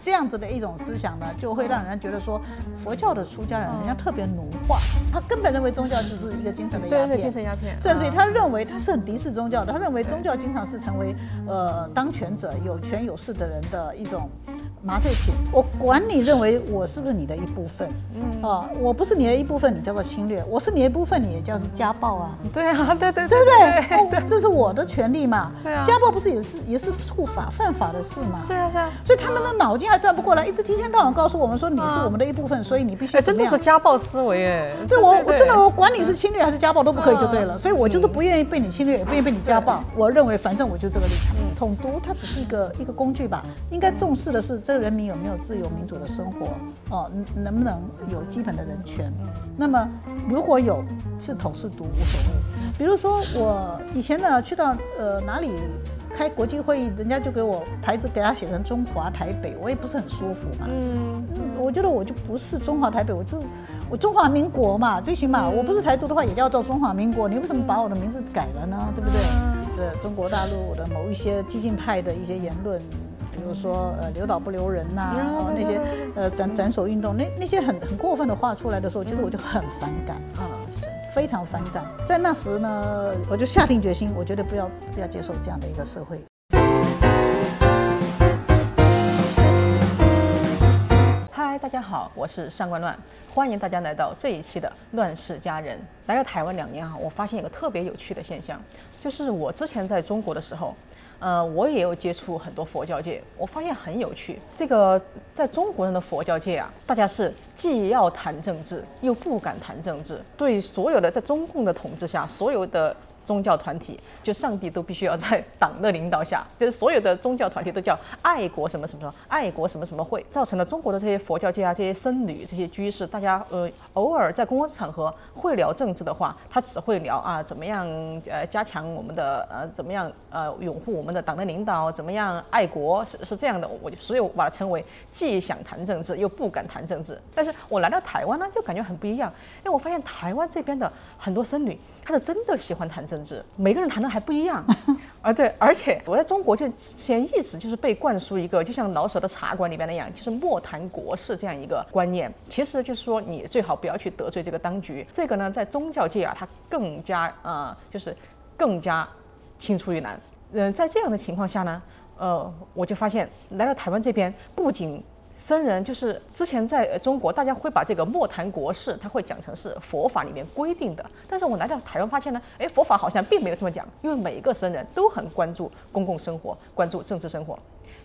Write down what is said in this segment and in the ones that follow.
这样子的一种思想呢，就会让人觉得说，佛教的出家人人家特别奴化，他根本认为宗教就是一个精神的鸦片，精神鸦片。甚至于他认为他是很敌视宗教的，他认为宗教经常是成为呃当权者、有权有势的人的一种。麻醉品，我管你认为我是不是你的一部分，嗯啊，我不是你的一部分，你叫做侵略；我是你的一部分，你也叫做家暴啊。对啊，对对对不对？这是我的权利嘛。对啊，家暴不是也是也是触法犯法的事吗？是啊是啊。所以他们的脑筋还转不过来，一直提前到晚告诉我们说你是我们的一部分，所以你必须哎，真的是家暴思维哎。对我我真的我管你是侵略还是家暴都不可以就对了，所以我就是不愿意被你侵略，也不愿意被你家暴。我认为反正我就这个立场，统独它只是一个一个工具吧，应该重视的是这个人民有没有。自由民主的生活哦，能不能有基本的人权？那么如果有是统是独无所谓。比如说我以前呢去到呃哪里开国际会议，人家就给我牌子给他写成中华台北，我也不是很舒服嘛。嗯，我觉得我就不是中华台北，我就我中华民国嘛，最起码我不是台独的话，也叫做中华民国。你为什么把我的名字改了呢？对不对？这中国大陆的某一些激进派的一些言论。比如说，呃，留岛不留人呐，然后，那些，呃，斩斩首运动，那那些很很过分的话出来的时候，其实我就很反感啊，是非常反感。在那时呢，我就下定决心，我绝对不要不要接受这样的一个社会。嗨，大家好，我是上官乱，欢迎大家来到这一期的《乱世佳人》。来到台湾两年啊，我发现一个特别有趣的现象，就是我之前在中国的时候。呃，我也有接触很多佛教界，我发现很有趣。这个在中国人的佛教界啊，大家是既要谈政治，又不敢谈政治。对所有的在中共的统治下，所有的。宗教团体就上帝都必须要在党的领导下，就是所有的宗教团体都叫爱国什么什么什么爱国什么什么会，造成了中国的这些佛教界啊、这些僧侣、这些居士，大家呃偶尔在公共场合会聊政治的话，他只会聊啊怎么样呃加强我们的呃怎么样呃拥护我们的党的领导，怎么样爱国是是这样的，我就所以我把它称为既想谈政治又不敢谈政治。但是我来到台湾呢，就感觉很不一样，因为我发现台湾这边的很多僧侣。他是真的喜欢谈政治，每个人谈的还不一样，啊对，而且我在中国就之前一直就是被灌输一个，就像老舍的《茶馆》里边那样，就是莫谈国事这样一个观念。其实就是说，你最好不要去得罪这个当局。这个呢，在宗教界啊，它更加呃，就是更加青出于蓝。嗯，在这样的情况下呢，呃，我就发现来到台湾这边，不仅僧人就是之前在中国，大家会把这个莫谈国事，他会讲成是佛法里面规定的。但是我来到台湾发现呢，哎，佛法好像并没有这么讲，因为每一个僧人都很关注公共生活，关注政治生活。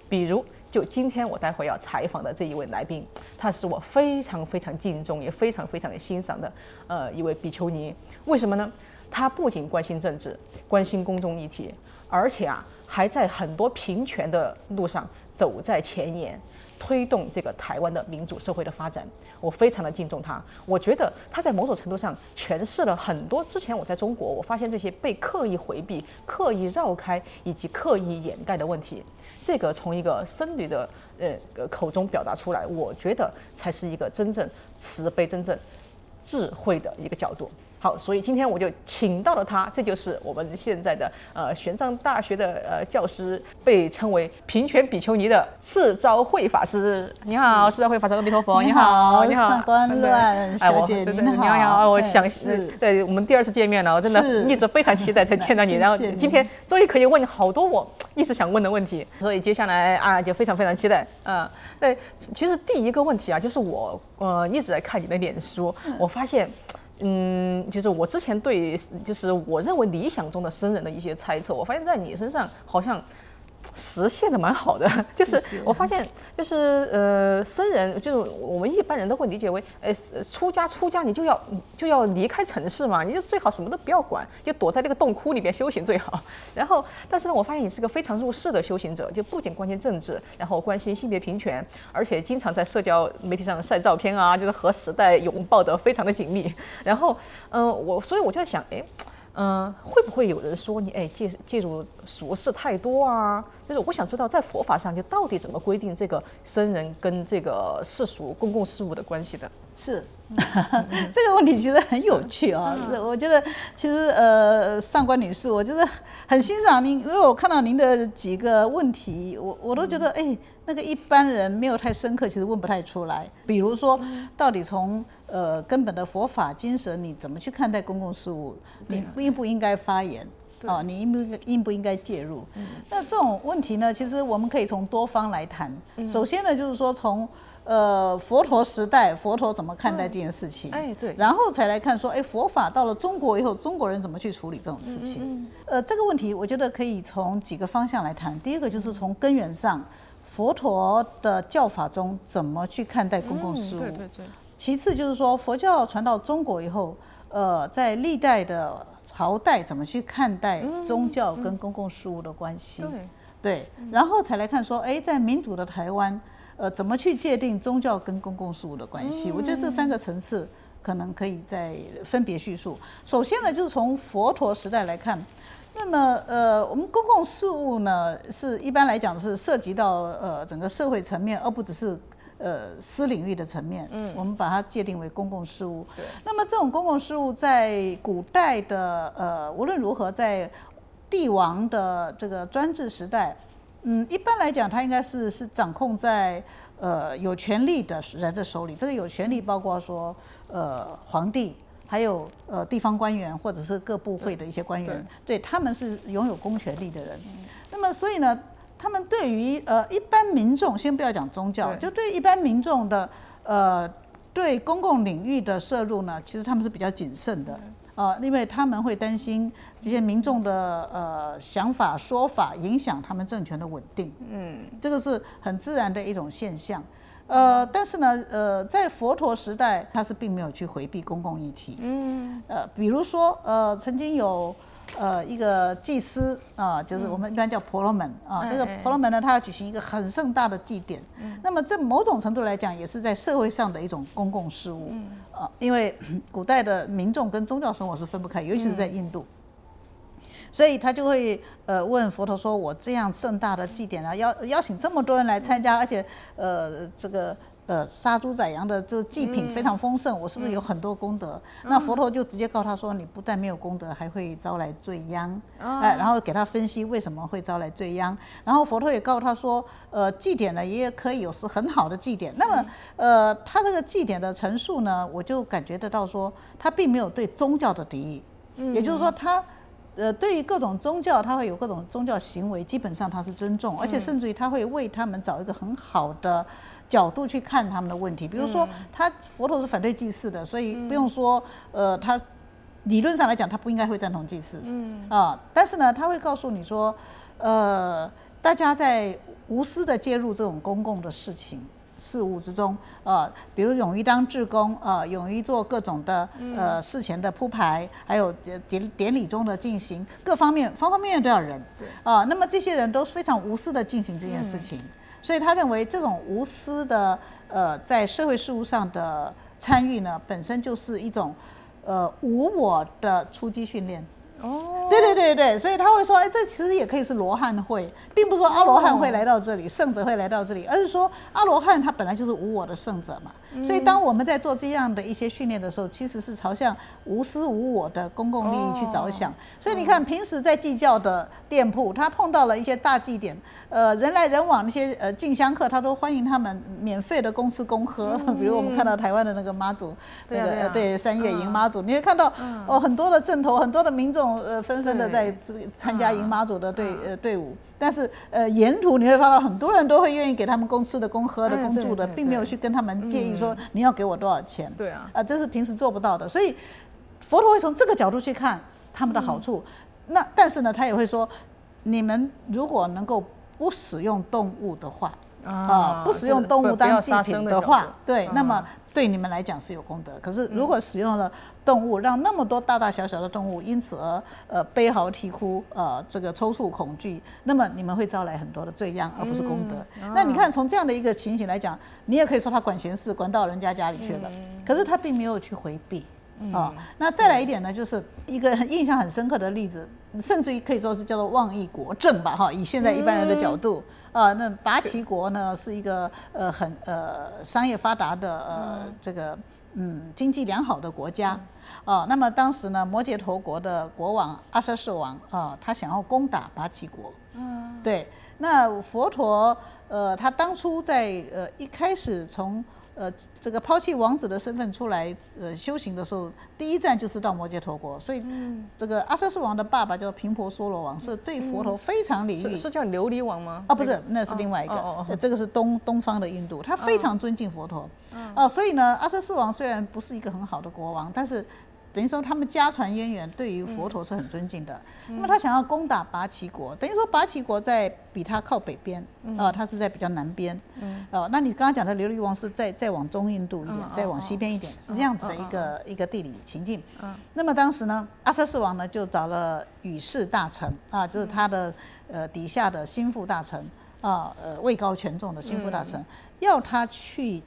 比如，就今天我待会要采访的这一位来宾，他是我非常非常敬重，也非常非常欣赏的，呃，一位比丘尼。为什么呢？他不仅关心政治，关心公众议题，而且啊，还在很多平权的路上走在前沿。推动这个台湾的民主社会的发展，我非常的敬重他。我觉得他在某种程度上诠释了很多之前我在中国我发现这些被刻意回避、刻意绕开以及刻意掩盖的问题。这个从一个僧侣的呃口中表达出来，我觉得才是一个真正慈悲、真正智慧的一个角度。好，所以今天我就请到了他，这就是我们现在的呃玄奘大学的呃教师，被称为平泉比丘尼的释昭慧法师。你好，释昭慧法师，阿弥陀佛。你好，你好，上官乱小姐，你好。你好，我想是，对我们第二次见面了，我真的一直非常期待 才见到你，然后今天终于可以问好多我一直想问的问题，所以接下来啊就非常非常期待。嗯，对，其实第一个问题啊，就是我呃一直在看你的脸书，我发现。嗯，就是我之前对，就是我认为理想中的生人的一些猜测，我发现在你身上好像。实现的蛮好的，就是我发现，就是呃，僧人就是我们一般人都会理解为，呃，出家出家你就要就要离开城市嘛，你就最好什么都不要管，就躲在那个洞窟里边修行最好。然后，但是呢，我发现你是个非常入世的修行者，就不仅关心政治，然后关心性别平权，而且经常在社交媒体上晒照片啊，就是和时代拥抱的非常的紧密。然后，嗯，我所以我就在想，哎。嗯、会不会有人说你哎介介入俗事太多啊？就是我想知道在佛法上就到底怎么规定这个僧人跟这个世俗公共事务的关系的？是，这个问题其实很有趣啊。我觉得其实呃，上官女士，我觉得很欣赏您，因为我看到您的几个问题，我我都觉得哎，那个一般人没有太深刻，其实问不太出来。比如说，到底从呃根本的佛法精神，你怎么去看待公共事务？你应不应该发言？哦，你应不应应不应该介入？那这种问题呢，其实我们可以从多方来谈。首先呢，就是说从呃佛陀时代，佛陀怎么看待这件事情？哎，对。然后才来看说，哎，佛法到了中国以后，中国人怎么去处理这种事情？呃，这个问题我觉得可以从几个方向来谈。第一个就是从根源上，佛陀的教法中怎么去看待公共事务？对对对。其次就是说，佛教传到中国以后，呃，在历代的朝代怎么去看待宗教跟公共事务的关系？对对，然后才来看说，哎，在民主的台湾，呃，怎么去界定宗教跟公共事务的关系？我觉得这三个层次可能可以再分别叙述。首先呢，就是从佛陀时代来看，那么呃，我们公共事务呢，是一般来讲是涉及到呃整个社会层面，而不只是。呃，私领域的层面，嗯，我们把它界定为公共事务。对。那么这种公共事务在古代的呃，无论如何，在帝王的这个专制时代，嗯，一般来讲，它应该是是掌控在呃有权力的人的手里。这个有权力包括说呃皇帝，还有呃地方官员或者是各部会的一些官员，对他们是拥有公权力的人。那么所以呢？他们对于呃一般民众，先不要讲宗教，就对一般民众的呃对公共领域的摄入呢，其实他们是比较谨慎的呃，因为他们会担心这些民众的呃想法说法影响他们政权的稳定。嗯，这个是很自然的一种现象。呃，但是呢，呃，在佛陀时代，他是并没有去回避公共议题。嗯，呃，比如说呃，曾经有。呃，一个祭司啊，就是我们一般叫婆罗门啊。这个婆罗门呢，他要举行一个很盛大的祭典。嗯那么，这某种程度来讲，也是在社会上的一种公共事务嗯啊。因为古代的民众跟宗教生活是分不开，尤其是在印度，所以他就会呃问佛陀说：“我这样盛大的祭典啊，邀邀请这么多人来参加，而且呃这个。”呃，杀猪宰羊的这祭品非常丰盛，我是不是有很多功德？那佛陀就直接告他说，你不但没有功德，还会招来罪殃。哎，然后给他分析为什么会招来罪殃。然后佛陀也告诉他说，呃，祭典呢也可以有是很好的祭典。那么，呃，他这个祭典的陈述呢，我就感觉得到说，他并没有对宗教的敌意。也就是说，他呃对于各种宗教，他会有各种宗教行为，基本上他是尊重，而且甚至于他会为他们找一个很好的。角度去看他们的问题，比如说他佛陀是反对祭祀的，所以不用说，呃，他理论上来讲他不应该会赞同祭祀，嗯。啊，但是呢，他会告诉你说，呃，大家在无私的介入这种公共的事情事务之中，呃，比如勇于当志工，呃，勇于做各种的呃事前的铺排，还有典典礼中的进行，各方面方方面面都要人，对啊，那么这些人都非常无私的进行这件事情。所以他认为这种无私的呃在社会事务上的参与呢，本身就是一种呃无我的出击训练。哦，对对对对，所以他会说，哎，这其实也可以是罗汉会，并不是说阿罗汉会来到这里，圣者会来到这里，而是说阿罗汉他本来就是无我的圣者嘛。所以当我们在做这样的一些训练的时候，其实是朝向无私无我的公共利益去着想。所以你看，平时在计较的店铺，他碰到了一些大祭典，呃，人来人往那些呃进香客，他都欢迎他们免费的公吃公喝。比如我们看到台湾的那个妈祖，那个对三月迎妈祖，你会看到哦很多的阵头，很多的民众。呃，纷纷的在参加迎妈祖的队呃队伍，但是呃沿途你会发到很多人都会愿意给他们公吃的、公喝的、公住的，并没有去跟他们建议说你要给我多少钱。对啊，啊，这是平时做不到的，所以佛陀会从这个角度去看他们的好处。那但是呢，他也会说，你们如果能够不使用动物的话，啊，不使用动物当祭品的话，对，那么。对你们来讲是有功德，可是如果使用了动物，让那么多大大小小的动物因此而呃悲嚎啼哭，呃这个抽搐恐惧，那么你们会招来很多的罪殃，而不是功德。那你看从这样的一个情形来讲，你也可以说他管闲事，管到人家家里去了，可是他并没有去回避。哦，那再来一点呢，就是一个很印象很深刻的例子，甚至于可以说是叫做妄议国政吧，哈，以现在一般人的角度，啊，那拔旗国呢是一个呃很呃商业发达的呃这个嗯经济良好的国家，哦，那么当时呢摩羯陀国的国王阿舍舍王啊，他想要攻打拔旗国，嗯，对，那佛陀呃他当初在呃一开始从呃，这个抛弃王子的身份出来，呃，修行的时候，第一站就是到摩羯陀国，所以这个阿瑟斯王的爸爸叫频婆娑罗王，是对佛陀非常礼遇。是叫琉璃王吗？啊，不是，那是另外一个，这个是东东方的印度，他非常尊敬佛陀。哦，所以呢，阿瑟斯王虽然不是一个很好的国王，但是。等于说他们家传渊源，对于佛陀是很尊敬的。那么他想要攻打拔旗国，等于说拔旗国在比他靠北边，啊，他是在比较南边。哦，那你刚刚讲的琉璃王是再再往中印度一点，再往西边一点，是这样子的一个一个地理情境。那么当时呢，阿瑟斯王呢就找了羽氏大臣啊，就是他的呃底下的心腹大臣啊，呃位高权重的心腹大臣，要他去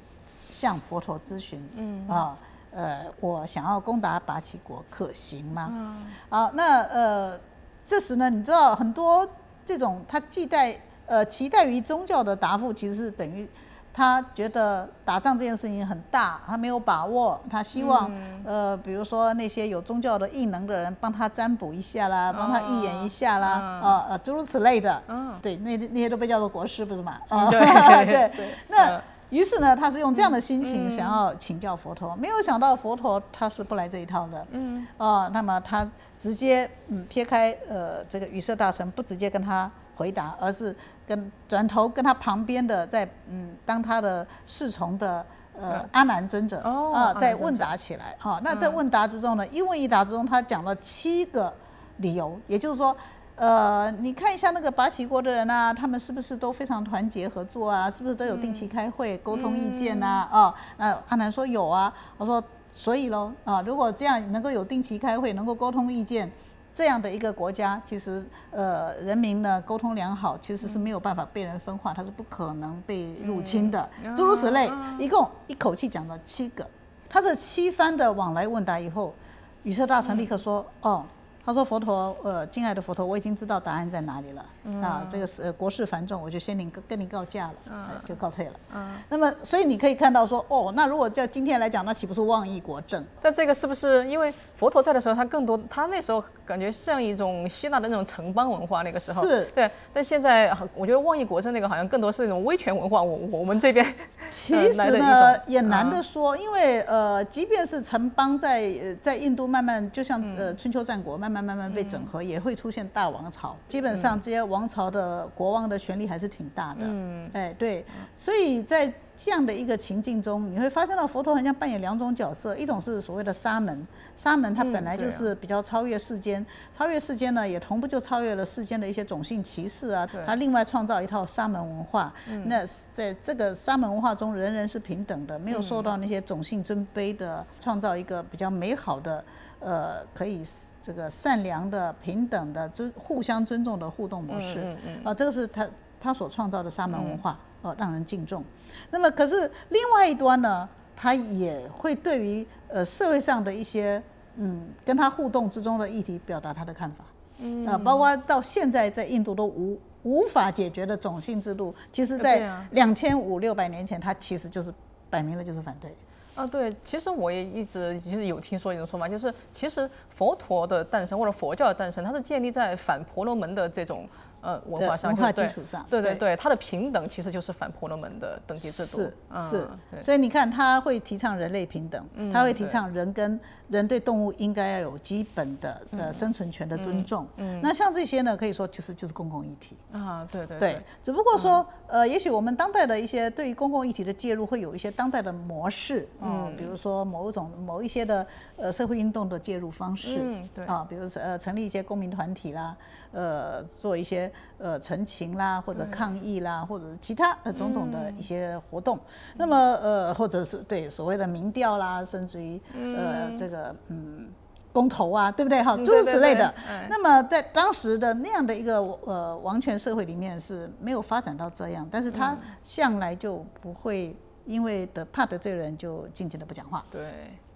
向佛陀咨询啊。呃，我想要攻打八旗国，可行吗？嗯，好，那呃，这时呢，你知道很多这种他期待呃期待于宗教的答复，其实是等于他觉得打仗这件事情很大，他没有把握，他希望呃，比如说那些有宗教的异能的人帮他占卜一下啦，帮他预言一下啦，啊啊，诸如此类的，嗯，对，那那些都被叫做国师，不是吗？啊，对。对，那。于是呢，他是用这样的心情想要请教佛陀，没有想到佛陀他是不来这一套的。嗯，啊，那么他直接嗯撇开呃这个羽舍大臣，不直接跟他回答，而是跟转头跟他旁边的在嗯当他的侍从的呃阿难尊者啊在问答起来。哈，那在问答之中呢，一问一答之中，他讲了七个理由，也就是说。呃，你看一下那个拔旗国的人啊，他们是不是都非常团结合作啊？是不是都有定期开会沟通意见呐？哦，那阿南说有啊。我说所以喽啊，如果这样能够有定期开会，能够沟通意见，这样的一个国家，其实呃人民呢沟通良好，其实是没有办法被人分化，它是不可能被入侵的。诸如此类，一共一口气讲了七个。他这七番的往来问答以后，羽色大臣立刻说哦。他说：“佛陀，呃，敬爱的佛陀，我已经知道答案在哪里了。啊，这个是国事繁重，我就先领跟你告假了，就告退了。嗯，那么，所以你可以看到说，哦，那如果在今天来讲，那岂不是妄议国政？但这个是不是因为佛陀在的时候，他更多，他那时候感觉像一种希腊的那种城邦文化，那个时候是对。但现在，我觉得妄议国政那个好像更多是一种威权文化。我我们这边其实呢也难得说，因为呃，即便是城邦在在印度慢慢，就像呃春秋战国慢慢。慢慢慢被整合，也会出现大王朝。基本上这些王朝的国王的权力还是挺大的。嗯，哎，对，所以在这样的一个情境中，你会发现到佛陀好像扮演两种角色，一种是所谓的沙门，沙门他本来就是比较超越世间，超越世间呢，也同步就超越了世间的一些种姓歧视啊。他另外创造一套沙门文化，那在这个沙门文化中，人人是平等的，没有受到那些种姓尊卑的，创造一个比较美好的。呃，可以这个善良的、平等的、尊互相尊重的互动模式，嗯嗯啊，这个是他他所创造的沙门文化，哦，让人敬重。那么，可是另外一端呢，他也会对于呃社会上的一些嗯跟他互动之中的议题表达他的看法，嗯。啊，包括到现在在印度都无无法解决的种姓制度，其实在两千五六百年前，他其实就是摆明了就是反对。啊，对，其实我也一直其实有听说一种说法，就是其实佛陀的诞生或者佛教的诞生，它是建立在反婆罗门的这种。呃，文化上，文化基础上，对对。对，它的平等其实就是反婆罗门的等级制度，是是，所以你看，他会提倡人类平等，他会提倡人跟人对动物应该要有基本的呃生存权的尊重，嗯那像这些呢，可以说就是就是公共议题。啊，对对对，只不过说呃，也许我们当代的一些对于公共议题的介入，会有一些当代的模式，嗯，比如说某种某一些的呃社会运动的介入方式，嗯，对。啊，比如说呃成立一些公民团体啦。呃，做一些呃陈情啦，或者抗议啦，或者其他的种种的一些活动。那么呃，或者是对所谓的民调啦，甚至于呃这个嗯公投啊，对不对？哈，诸如此类的。那么在当时的那样的一个呃王权社会里面是没有发展到这样，但是他向来就不会因为的怕得罪人就静静的不讲话。对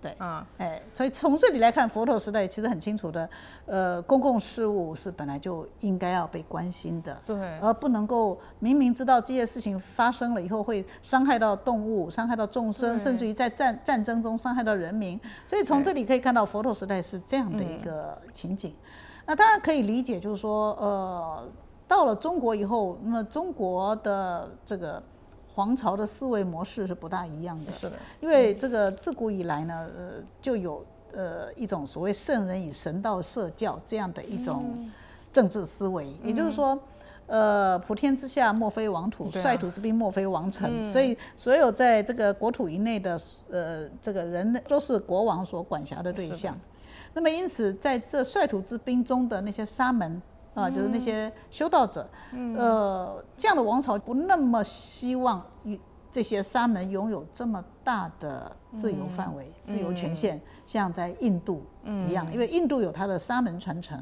对，啊，哎，所以从这里来看，佛陀时代其实很清楚的，呃，公共事务是本来就应该要被关心的，对而不能够明明知道这些事情发生了以后会伤害到动物、伤害到众生，甚至于在战战争中伤害到人民。所以从这里可以看到，佛陀时代是这样的一个情景。那当然可以理解，就是说，呃，到了中国以后，那么中国的这个皇朝的思维模式是不大一样的。是的，因为这个自古以来呢，呃，就有呃一种所谓圣人以神道社教这样的一种政治思维，也就是说。呃，普天之下莫非王土，率土之滨莫非王臣。所以，所有在这个国土以内的呃这个人都是国王所管辖的对象。那么，因此在这率土之滨中的那些沙门啊，就是那些修道者，呃，这样的王朝不那么希望与这些沙门拥有这么大的自由范围、自由权限，像在印度一样，因为印度有它的沙门传承。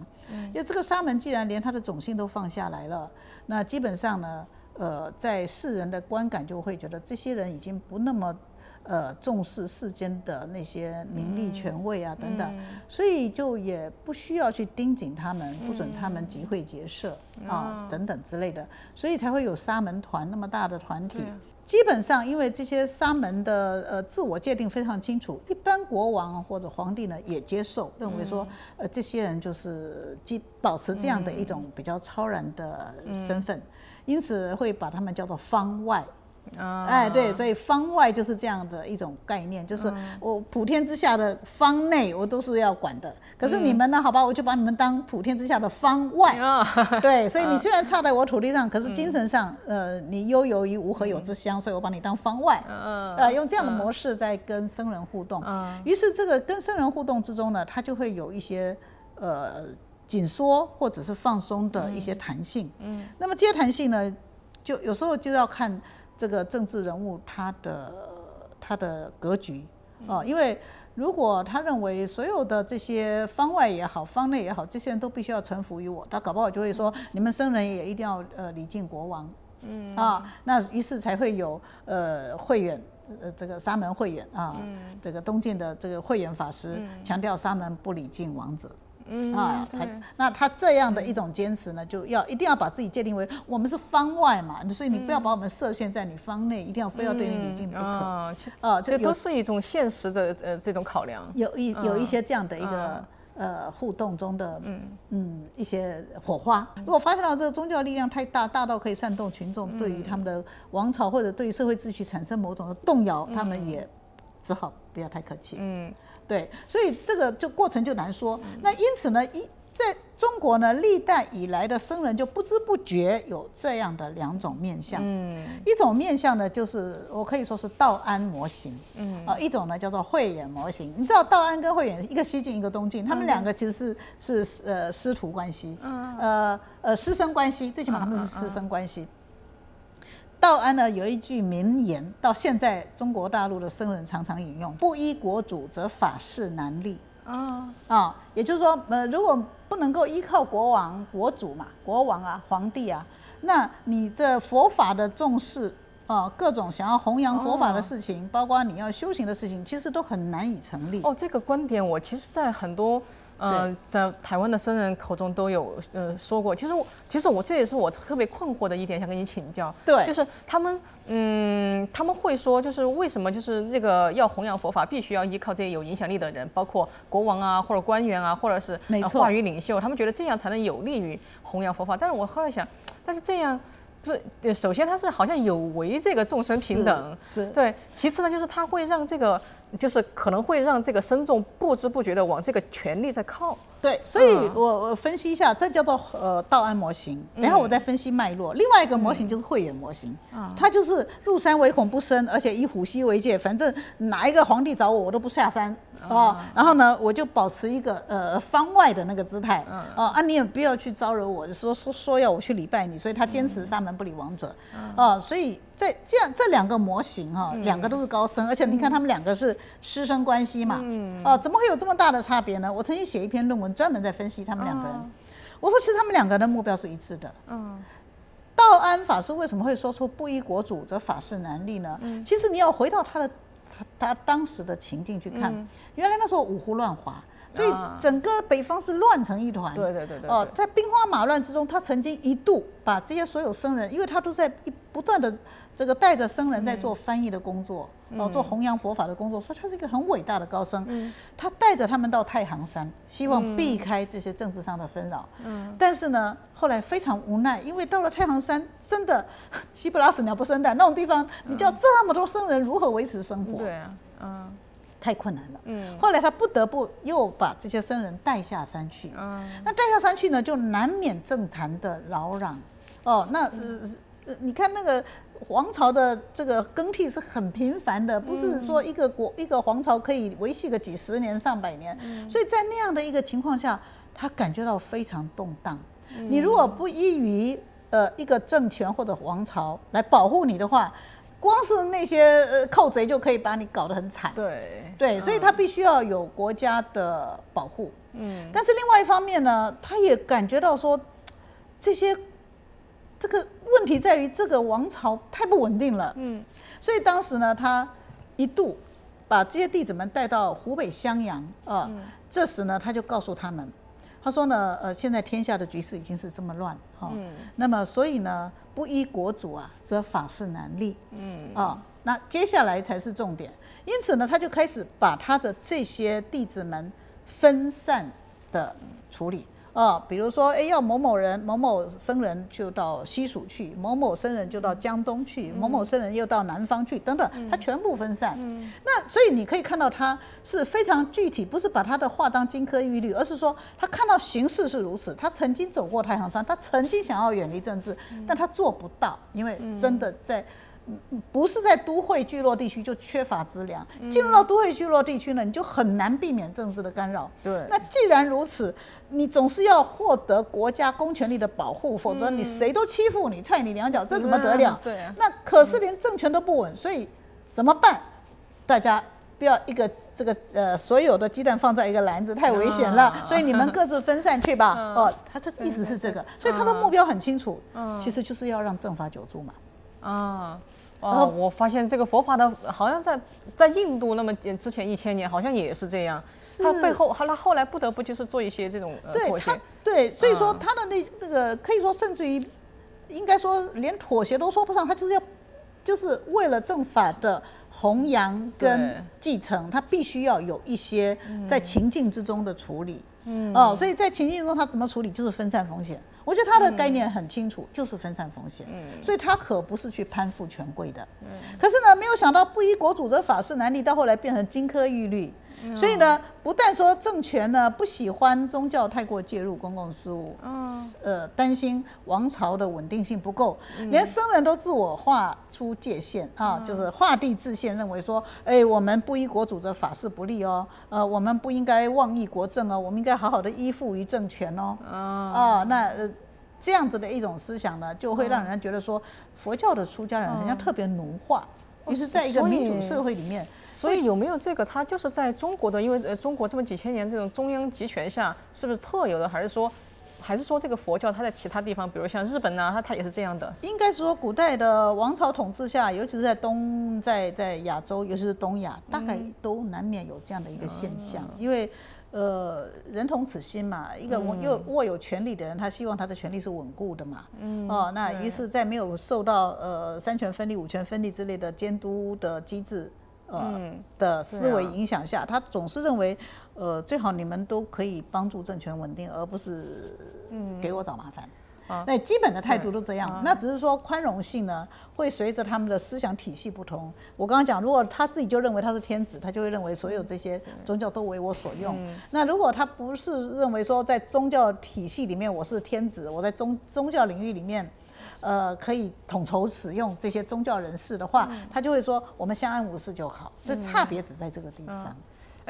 因为这个沙门既然连他的种姓都放下来了，那基本上呢，呃，在世人的观感就会觉得这些人已经不那么。呃，重视世间的那些名利权位啊等等，所以就也不需要去盯紧他们，不准他们集会结社啊等等之类的，所以才会有沙门团那么大的团体。基本上，因为这些沙门的呃自我界定非常清楚，一般国王或者皇帝呢也接受，认为说，呃，这些人就是基保持这样的一种比较超然的身份，因此会把他们叫做方外。啊，哎，对，所以方外就是这样的一种概念，就是我普天之下的方内我都是要管的，可是你们呢？好吧，我就把你们当普天之下的方外。啊，对，所以你虽然差在我土地上，可是精神上，呃，你悠游于无何有之乡，所以我把你当方外。嗯呃，用这样的模式在跟僧人互动。于是这个跟僧人互动之中呢，他就会有一些呃紧缩或者是放松的一些弹性。嗯，那么这些弹性呢，就有时候就要看这个政治人物他的他的格局哦，因为如果他认为所有的这些方外也好，方内也好，这些人都必须要臣服于我，他搞不好就会说，你们僧人也一定要呃礼敬国王。嗯啊，那于是才会有呃慧远。呃，这个沙门慧远啊，这个东晋的这个慧远法师强调沙门不礼敬王者，嗯啊，他那他这样的一种坚持呢，就要一定要把自己界定为我们是方外嘛，所以你不要把我们设限在你方内，一定要非要对你礼敬不可啊，这都是一种现实的呃这种考量。有一有一些这样的一个呃互动中的嗯一些火花。如果发现到这个宗教力量太大，大到可以煽动群众对于他们的王朝或者对于社会秩序产生某种的动摇，他们也只好不要太客气。嗯，对，所以这个就过程就难说。那因此呢，一在中国呢，历代以来的僧人就不知不觉有这样的两种面相。嗯，一种面相呢，就是我可以说是道安模型。嗯，啊，一种呢叫做慧眼模型。你知道道安跟慧眼一个西晋一个东晋，他们两个其实是是呃师徒关系，呃呃师生关系，最起码他们是师生关系。道安呢有一句名言，到现在中国大陆的僧人常常引用：“不依国主，则法事难立。”啊，啊，也就是说，呃，如果不能够依靠国王、国主嘛，国王啊、皇帝啊，那你的佛法的重视啊，各种想要弘扬佛法的事情，包括你要修行的事情，其实都很难以成立。哦，这个观点我其实，在很多呃在台湾的僧人口中都有呃说过。其实我其实我这也是我特别困惑的一点，想跟你请教。对就是他们嗯他们会说，就是为什么就是那个要弘扬佛法，必须要依靠这些有影响力的人，包括国王啊，或者官员啊，或者是没错呃话语领袖，他们觉得这样才能有利于弘扬佛法。但是我后来想，但是这样。不是，呃首先它是好像有违这个众生平等，是是对。其次呢，就是它会让这个，就是可能会让这个僧众不知不觉的往这个权力在靠。对，所以嗯我我分析一下，这叫做呃道安模型。然后我再分析脉络。另外一个模型就是慧眼模型，它就是入山唯恐不深，而且以虎溪为界，反正哪一个皇帝找我，我都不下山哦。然后呢，我就保持一个呃方外的那个姿态哦啊，你也不要去招惹我，就说说说要我去礼拜你，所以他坚持沙门不理王者哦。所以在这样这两个模型哈，两个都是高僧，而且你看他们两个是师生关系嘛，哦，怎么会有这么大的差别呢？我曾经写一篇论文专门在分析他们两个人。我说，其实他们两个人的目标是一致的。嗯，道道安法师为什么会说出不依国主则法事难立呢？其实你要回到他的他他当时的情境去看，原来那时候五胡乱华。所以整个北方是乱成一团。对对对对。哦，在兵荒马乱之中，他曾经一度把这些所有僧人，因为他都在一不断的这个带着僧人在做翻译的工作，哦，做弘扬佛法的工作，所以他是一个很伟大的高僧。嗯。他带着他们到太行山，希望避开这些政治上的纷扰。嗯。但是呢，后来非常无奈，因为到了太行山，真的 鸡不拉屎鸟不生蛋那种地方，你叫这么多僧人如何维持生活？对啊，嗯。太困难了。嗯，后来他不得不又把这些僧人带下山去。嗯，那带下山去呢，就难免政坛的扰攘。哦，那呃，你看那个皇朝的这个更替是很频繁的，不是说一个国一个皇朝可以维系个几十年上百年。所以在那样的一个情况下，他感觉到非常动荡。你如果不依于呃一个政权或者王朝来保护你的话，光是那些呃寇贼就可以把你搞得很惨，对。对，所以他必须要有国家的保护，嗯，但是另外一方面呢，他也感觉到说，这些这个问题在于这个王朝太不稳定了，嗯，所以当时呢，他一度把这些弟子们带到湖北襄阳啊，这时呢，他就告诉他们。他说呢，呃，现在天下的局势已经是这么乱，哈，那么所以呢，不依国主啊，则法事难立，嗯，啊，那接下来才是重点，因此呢，他就开始把他的这些弟子们分散的处理。啊，比如说，哎，要某某人、某某僧人就到西蜀去，某某僧人就到江东去，某某僧人又到南方去，等等，他全部分散。嗯那所以你可以看到，他是非常具体，不是把他的话当金科玉律，而是说他看到形势是如此。他曾经走过太行山，他曾经想要远离政治，但他做不到，因为真的在。不是在都会聚落地区就缺乏资粮，进入到都会聚落地区呢，你就很难避免政治的干扰。对，那既然如此，你总是要获得国家公权力的保护，否则你谁都欺负你，踹你两脚，这怎么得了？对，那可是连政权都不稳，所以怎么办？大家不要一个这个呃，所有的鸡蛋放在一个篮子，太危险了。所以你们各自分散去吧。哦，他的意思是这个，所以他的目标很清楚，其实就是要让政法久住嘛。啊。哦，我发现这个佛法的，好像在在印度那么之前一千年，好像也是这样。他背后，好了，后来不得不就是做一些这种妥协。对，所以说他的那那个可以说，甚至于应该说连妥协都说不上，他就是要就是为了正法的弘扬跟继承，他必须要有一些在情境之中的处理。嗯，哦，所以在情境中他怎么处理，就是分散风险。我觉得他的概念很清楚，就是分散风险，嗯所以他可不是去攀附权贵的。嗯可是呢，没有想到不依国主则法事难立，到后来变成金科玉律。所以呢，不但说政权呢不喜欢宗教太过介入公共事务，呃，担心王朝的稳定性不够，连僧人都自我划出界限啊，就是划地自限，认为说，哎，我们不依国主则法事不利哦，呃，我们不应该妄议国政哦，我们应该好好的依附于政权哦，啊，那呃这样子的一种思想呢，就会让人觉得说，佛教的出家人好像特别奴化，于是在一个民主社会里面。所以有没有这个？它就是在中国的，因为呃，中国这么几千年这种中央集权下，是不是特有的？还是说，还是说这个佛教它在其他地方，比如像日本呐，它它也是这样的？应该说，古代的王朝统治下，尤其是在东，在在亚洲，尤其是东亚，大概都难免有这样的一个现象。因为，呃，人同此心嘛，一个握又握有权力的人，他希望他的权力是稳固的嘛。嗯。哦，那于是，在没有受到呃三权分立、五权分立之类的监督的机制。呃的思维影响下，他总是认为，呃，最好你们都可以帮助政权稳定，而不是给我找麻烦。那基本的态度都这样。那只是说宽容性呢，会随着他们的思想体系不同。我刚刚讲，如果他自己就认为他是天子，他就会认为所有这些宗教都为我所用。那如果他不是认为说在宗教体系里面我是天子，我在宗宗教领域里面。呃，可以统筹使用这些宗教人士的话，他就会说我们相安无事就好，所以差别只在这个地方。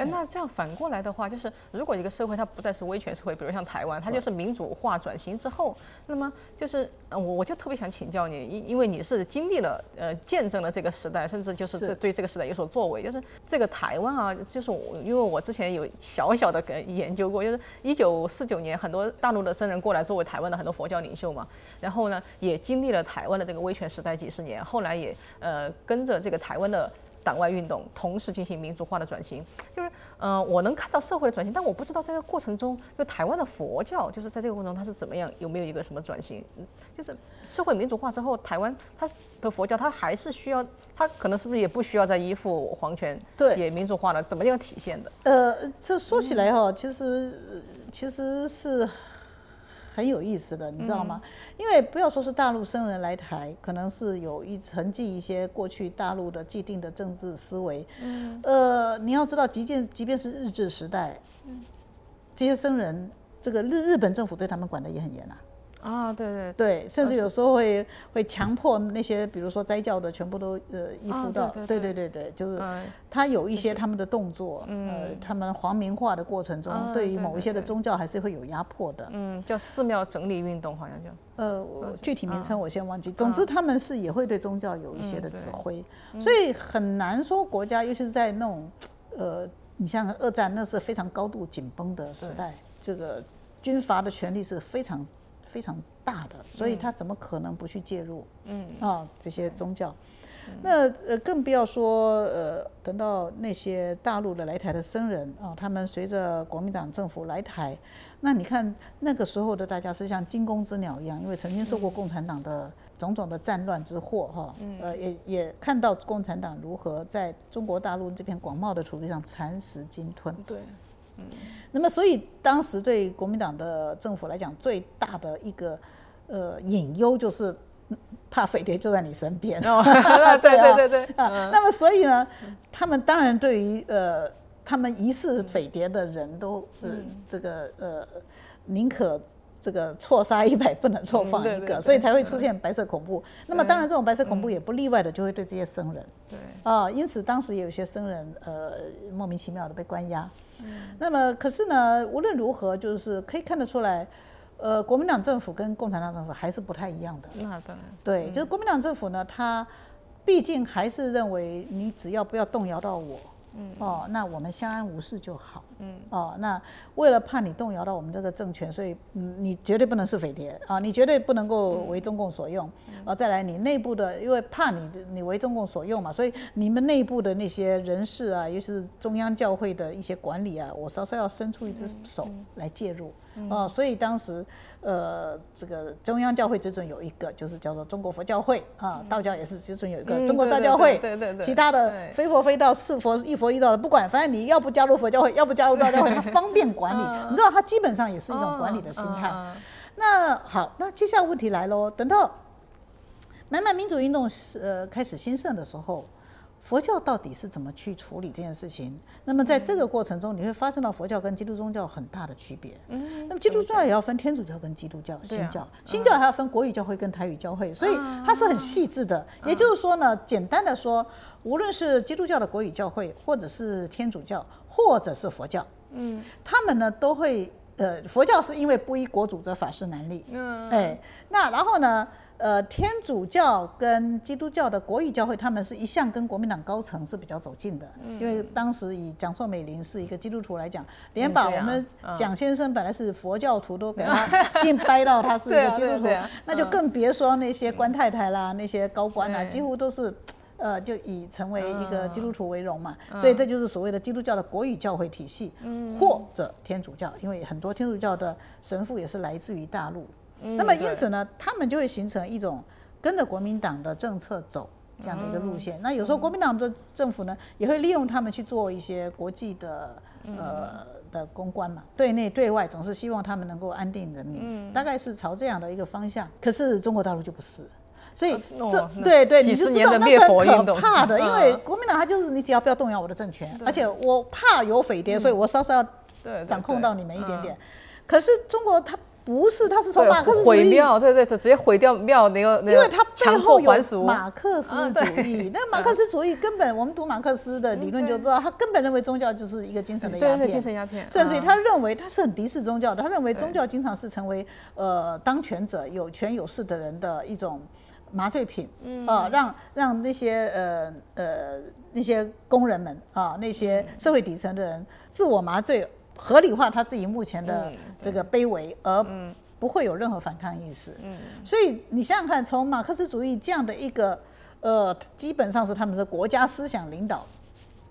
哎，那这样反过来的话，就是如果一个社会它不再是威权社会，比如像台湾，它就是民主化转型之后，那么就是呃我我就特别想请教你，因因为你是经历了呃见证了这个时代，甚至就是对这个时代有所作为，就是这个台湾啊，就是我因为我之前有小小的跟研究过，就是一九四九年很多大陆的僧人过来作为台湾的很多佛教领袖嘛，然后呢也经历了台湾的这个威权时代几十年，后来也呃跟着这个台湾的。党外运动同时进行民主化的转型，就是呃，我能看到社会的转型，但我不知道在这个过程中，就台湾的佛教，就是在这个过程中它是怎么样，有没有一个什么转型？嗯就是社会民主化之后，台湾它的佛教它还是需要，它可能是不是也不需要再依附皇权，对也民主化了，怎么样体现的？呃，这说起来哈、其实呃其实是很有意思的，你知道吗？因为不要说是大陆生人来台，可能是有一沉寂一些过去大陆的既定的政治思维。嗯，呃，你要知道，即便即便是日治时代，这些生人，这个日日本政府对他们管得也很严啊。啊，对对对，甚至有时候会会强迫那些，比如说斋教的，全部都呃依啊附到，对对对。对就是嗯他有一些他们的动作，呃，他们皇民化的过程中，对于某一些的宗教还是会有压迫的。嗯，叫寺庙整理运动，好像叫。呃，具体名称我先忘记。总之，他们是也会对宗教有一些的嗯指挥，所以很难说国家，尤其是在那种呃，你像二战那是非常高度紧绷的时代，这个军阀的权力是非常非常大的，所以他怎么可能不去介入？嗯啊，这些宗教。那呃，更不要说呃，等到那些大陆的来台的僧人啊，他们随着国民党政府来台，那你看那个时候的大家是像惊弓之鸟一样，因为曾经受过共产党的种种的战乱之祸哈，呃，也也看到共产党如何在中国大陆这片广袤的土地上蚕食鲸吞。对，那么，所以当时对国民党的政府来讲，最大的一个呃隐忧就是嗯怕匪谍就在你身边。哦，对啊对对对，啊，那么所以呢，他们当然对于呃他们疑似匪谍的人都呃这个呃宁可。这个错杀一百，不能错放一个，所以才会出现白色恐怖。那么当然，这种白色恐怖也不例外的就会对这些僧人对，啊，因此当时也有些僧人呃莫名其妙的被关押。那么可是呢，无论如何，就是可以看得出来，呃，国民党政府跟共产党政府还是不太一样的。那当然，对，就是国民党政府呢，他毕竟还是认为你只要不要动摇到我，嗯，哦，那我们相安无事就好，嗯，哦，那为了怕你动摇到我们这个政权，所以嗯，你绝对不能是匪谍啊，你绝对不能够为中共所用，啊，再来你内部的，因为怕你你为中共所用嘛，所以你们内部的那些人士啊，尤其是中央教会的一些管理啊，我稍稍要伸出一只手来介入，哦，所以当时。呃，这个中央教会之中有一个，就是叫做中国佛教会啊，道教也是之中有一个嗯中国对对对大教会，对对对其他的非佛非道是佛一佛一道的，不管，反正你要不加入佛教会，要不加入道教会，它方便管理。你知道，它基本上也是一种管理的心态。那好，那接下来问题来喽，等到南满民主运动是呃开始兴盛的时候。佛教到底是怎么去处理这件事情？那么在这个过程中，你会发现到佛教跟基督宗教很大的区别。嗯，那么基督教也要分天主教跟基督教、新教，新教还要分国语教会跟台语教会，所以它是很细致的。也就是说呢，简单的说，无论是基督教的国语教会，或者是天主教，或者是佛教，嗯，他们呢都会呃，佛教是因为不依国主则法事难立，嗯，哎，那然后呢？呃，天主教跟基督教的国语教会，他们是一向跟国民党高层是比较走近的，嗯。因为当时以蒋宋美龄是一个基督徒来讲，连把我们嗯蒋先生本来是佛教徒都给他硬掰到他是一个基督徒 对啊啊，那就更别说那些官太太啦，那些高官啦，几乎都是。呃，就以成为一个基督徒为荣嘛，嗯。所以这就是所谓的基督教的国语教会体系，或者天主教，因为很多天主教的神父也是来自于大陆，那么因此呢，他们就会形成一种跟着国民党的政策走这样的一个路线。那有时候国民党的政府呢，也会利用他们去做一些国际的呃的公关嘛，对内对外总是希望他们能够安定人民，大概是朝这样的一个方向。可是中国大陆就不是。所以这对对，你就知道那是很怕的，因为嗯。国民党他就是你只要不要动摇我的政权，而且我怕有匪谍，所以我稍稍掌控到你们一点嗯。点。可是中国它不是，他是从马克思主义。毁庙，对对对，直接毁掉庙那个那个因为它背强后有马克思嗯主义，那 马克思主义根本我们读马克思的理论就知道，他根本认为宗教就是一个精神的鸦对对精神片。鸦片，甚至他认为他是很敌视宗教的，他认为宗教经常是成为呃当权者有权有势的人的一种麻醉品，嗯。呃，让让那些呃呃那些工人们啊，那些社会底层的人自我麻醉，合理化他自己目前的嗯这个卑微，而不会有任何反抗意识。所以你想想看，从马克思主义这样的一个呃，基本上是他们的国家思想领导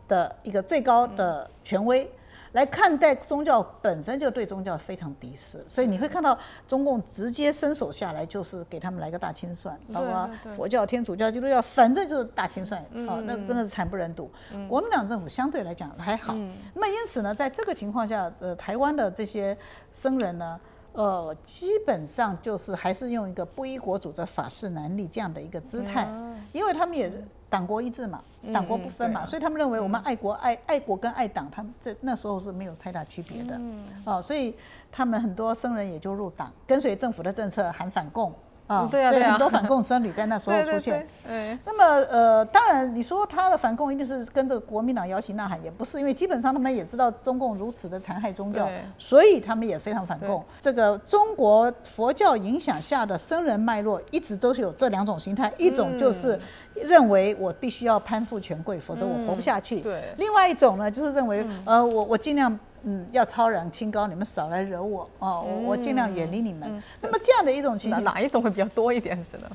的一个最高的权威。来看待宗教本身就对宗教非常敌视，所以你会看到中共直接伸手下来，就是给他们来个大清算，包括佛教、天主教、基督教，反正就是大清算，哦，那真的是惨不忍睹。国民党政府相对来讲还好，那么因此呢，在这个情况下，呃，台湾的这些僧人呢，呃，基本上就是还是用一个不依国主则法事难立这样的一个姿态，因为他们也党国一致嘛，党国不分嘛，所以他们认为我们爱国爱爱国跟爱党，他们这那时候是没有太大区别的，哦，所以他们很多僧人也就入党，跟随政府的政策，喊反共啊，对啊所以很多反共僧侣在那时候对对出现。对，哎，那么呃，当然你说他的反共一定是跟着国民党摇旗呐喊，也不是，因为基本上他们也知道中共如此的残害宗教，所以他们也非常反共。这个中国佛教影响下的僧人脉络一直都是有这两种形态，一种就是认为我必须要攀附权贵，否则我活不下去；对另外一种呢，就是认为呃，我我尽量。嗯，要超然清高，你们少来惹我哦，我我尽量远离你们。那么这样的一种情哪形，哪一种会比较多一点？是的，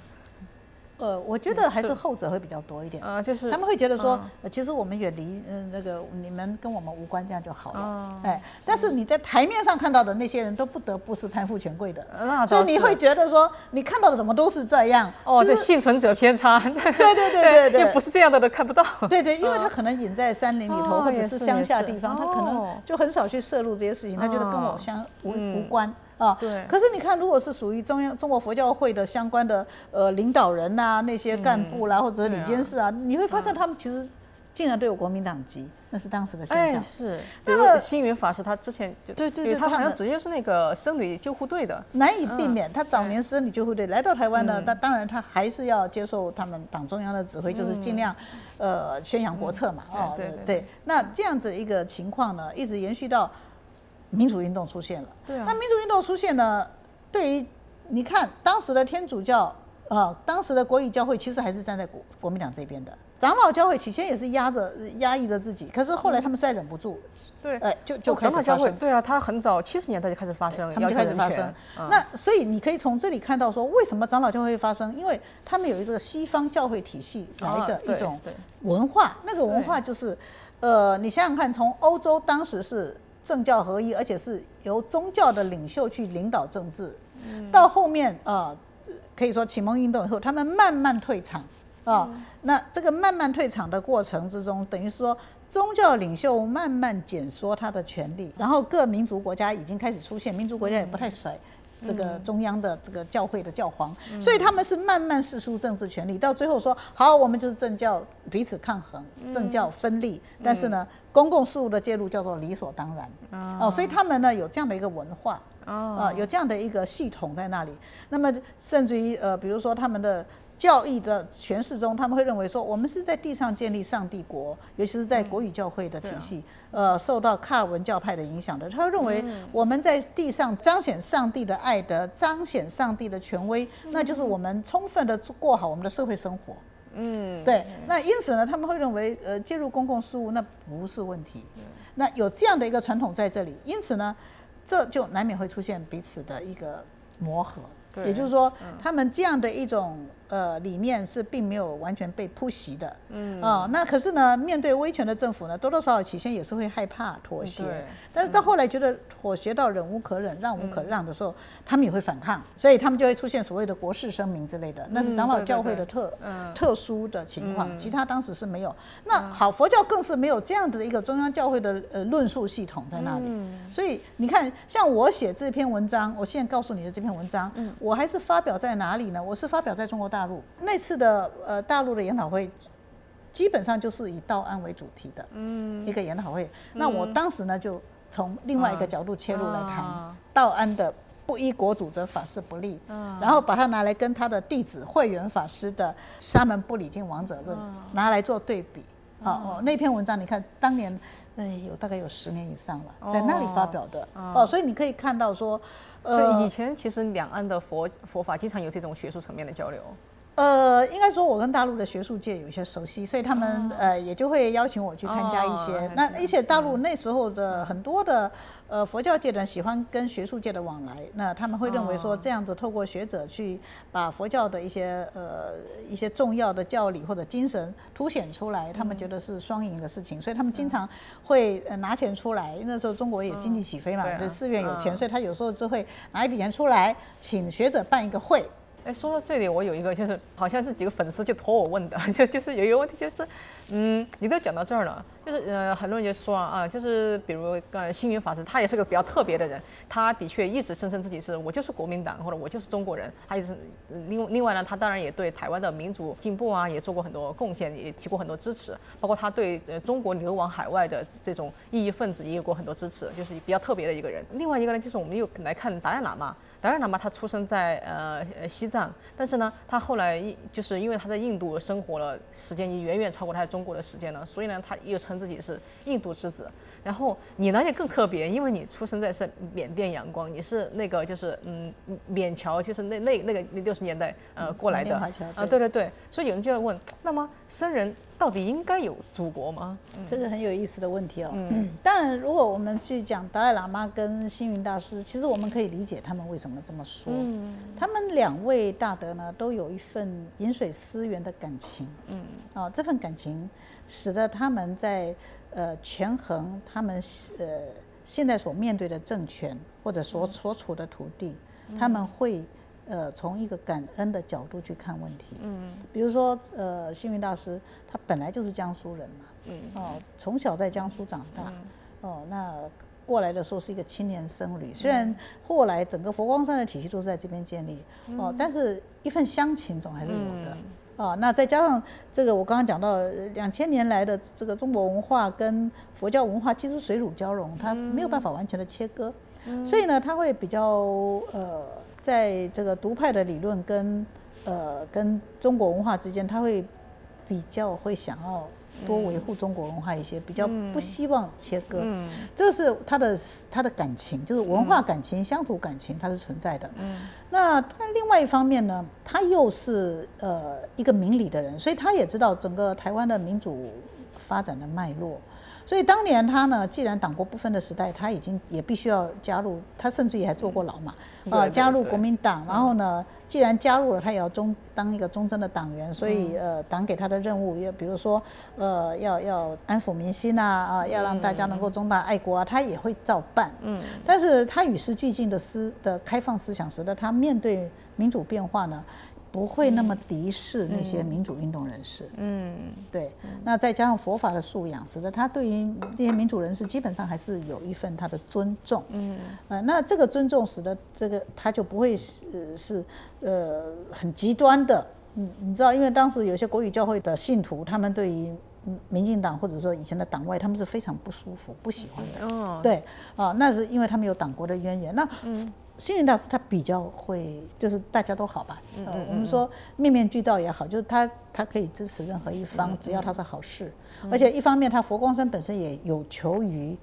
呃，我觉得还是后者会比较多一点。呃，就是他们会觉得说嗯，呃其实我们远离嗯那个你们跟我们无关，这样就好了。哦。哎，但是你在台面上看到的那些人都不得不是攀附权贵的，呃那倒是。所以你会觉得说，你看到的怎么都是这样。哦，其实这幸存者偏差，对对对对对对。因为不是这样的都看不到。对对，因为他可能隐在山林里头，哦或者是乡下地方，他可能哦。就很少去摄入这些事情，他觉得跟我哦相无嗯。无关。啊，对。可是你看，如果是属于中央中国佛教会的相关的呃领导人呐、那些干部啦，或者是理对啊。监事啊，你会发现他们其实竟然都有国民党籍，那是当时的现哎，象。是。那么星云法师他之前就对对对他好像直接是那个僧侣救护队的，难以避免，他早年僧侣救护队来到台湾呢，那当然他还是要接受他们党中央的指挥，就是尽量呃宣扬国策嘛，哦对对对。那这样的一个情况呢，一直延续到民主运动出现了。对啊那民主运动出现呢，对于你看当时的天主教，呃，当时的国语教会其实还是站在国国民党这边的。长老教会起先也是压着压抑着自己，可是后来他们实在忍不住，对，呃，就就哦开始发生。对啊，他很早七十年代就开始发生，他们就开始发生那所以你可以从这里看到说，为什么长老教会会发生？因为他们有一个西方教会体系来的一种文化，那个文化就是，呃，你想想看，从欧洲当时是政教合一，而且是由宗教的领袖去领导政治，嗯。到后面呃，可以说启蒙运动以后，他们慢慢退场啊、嗯。那这个慢慢退场的过程之中，等于说宗教领袖慢慢减缩他的权利，然后各民族国家已经开始出现，民族国家也不太甩。这个中央的这个教会的教皇，所以他们是慢慢释出政治权力，到最后说好，我们就是政教彼此抗衡，政教分立，但是呢，公共事务的介入叫做理所当然。哦，所以他们呢有这样的一个文化，哦。啊，有这样的一个系统在那里。那么甚至于呃，比如说他们的教义的诠释中，他们会认为说，我们是在地上建立上帝国，尤其是在国语教会的体系，呃，受到卡尔文教派的影响的。他认为我们在地上彰显上帝的爱德，彰显上帝的权威，那就是我们充分的过好我们的社会生活。嗯，对，那因此呢，他们会认为，呃，介入公共事务那不是问题。那有这样的一个传统在这里，因此呢，这就难免会出现彼此的一个磨合。对也就是说，他们这样的一种呃理念是并没有完全被扑袭的。嗯。啊、那可是呢，面对威权的政府呢，多多少少起先也是会害怕妥协。对，但是到后来觉得妥协到忍无可忍、让无可让的时候，他们也会反抗，所以他们就会出现所谓的国事声明之类的，那是长老教会的特嗯。特殊的情况，其他当时是没有。那好，佛教更是没有这样子的一个中央教会的呃论述系统在那里。所以你看，像我写这篇文章，我现在告诉你的这篇文章，我还是发表在哪里呢？我是发表在中国大陆。那次的呃大陆的研讨会。基本上就是以道安为主题的，嗯。一个研讨会。那我当时呢，就从另外一个角度切入来谈啊道安的不依国主则法师不立，然后把它拿来跟他的弟子慧远法师的《沙门不礼敬王者论》拿来做对比。哦哦，那篇文章你看，当年哎有大概有十年以上了，在那里发表的。哦，所以你可以看到说，呃，以前其实两岸的佛佛法经常有这种学术层面的交流。呃，应该说，我跟大陆的学术界有一些熟悉，所以他们呃也就会邀请我去参加一些。那而且大陆那时候的很多的呃佛教界的人喜欢跟学术界的往来，那他们会认为说这样子透过学者去把佛教的一些呃一些重要的教理或者精神凸显出来，他们觉得是双赢的事情，所以他们经常会呃拿钱出来。那时候中国也经济起飞嘛，这寺院有钱，所以他有时候就会拿一笔钱出来，请学者办一个会。哎，说到这里，我有一个就是，好像是几个粉丝就托我问的，就就是有一个问题，就是，嗯，你都讲到这儿了，就是呃，很多人就说啊，就是比如呃，星云法师，他也是个比较特别的人，他的确一直声称自己是我就是国民党或者我就是中国人，他也是另另外呢，他当然也对台湾的民主进步啊，也做过很多贡献，也提过很多支持，包括他对呃中国流亡海外的这种异议分子也有过很多支持，就是比较特别的一个人。另外一个呢，就是我们又来看达赖喇嘛。达赖喇嘛他出生在呃西藏，但是呢，他后来就是因为他在印度生活了时间，已远远超过他在中国的时间了，所以呢，他又称自己是印度之子。然后你呢也更特别，因为你出生在是缅甸阳光，你是那个就是嗯缅侨，就是那那那个那六十年代呃过来的啊，对对对，所以有人就要问，那么僧人。到底应该有祖国吗？这个很有意思的问题哦。嗯，当然，如果我们去讲达赖喇嘛跟星云大师，其实我们可以理解他们为什么这么说。嗯，他们两位大德呢，都有一份饮水思源的感情。嗯，哦，这份感情使得他们在呃权衡他们呃现在所面对的政权或者所所处的土地，他们会。呃，从一个感恩的角度去看问题，嗯，比如说，呃，星云大师他本来就是江苏人嘛，嗯，哦，从小在江苏长大，哦，那过来的时候是一个青年僧侣，虽然后来整个佛光山的体系都是在这边建立，哦，但是一份乡情总还是有的，哦，那再加上这个我刚刚讲到两千年来的这个中国文化跟佛教文化其实水乳交融，它没有办法完全的切割，所以呢，它会比较呃。在这个独派的理论跟呃跟中国文化之间，他会比较会想要多维护中国文化一些，比较不希望切割。嗯，这是他的他的感情，就是文化感情、乡土感情，它是存在的。嗯，那但另外一方面呢，他又是呃一个明理的人，所以他也知道整个台湾的民主发展的脉络。所以当年他呢，既然党国不分的时代，他已经也必须要加入，他甚至也还坐过牢嘛，啊，加入国民党。然后呢，既然加入了，他也要忠当一个忠贞的党员。所以呃，党给他的任务，也比如说呃，要要安抚民心啊，啊，要让大家能够忠大爱国啊，他也会照办。嗯。但是他与时俱进的思的开放思想，使得他面对民主变化呢。不会那么敌视那些民主运动人士。嗯，对。那再加上佛法的素养，使得他对于这些民主人士基本上还是有一份他的尊重。嗯，呃，那这个尊重使得这个他就不会是是呃很极端的。嗯，你知道，因为当时有些国语教会的信徒，他们对于民进党或者说以前的党外，他们是非常不舒服、不喜欢的。哦，对，啊，那是因为他们有党国的渊源。那星云大师他比较会，就是大家都好吧。嗯我们说面面俱到也好，就是他他可以支持任何一方，只要他是好事。而且一方面，他佛光山本身也有求于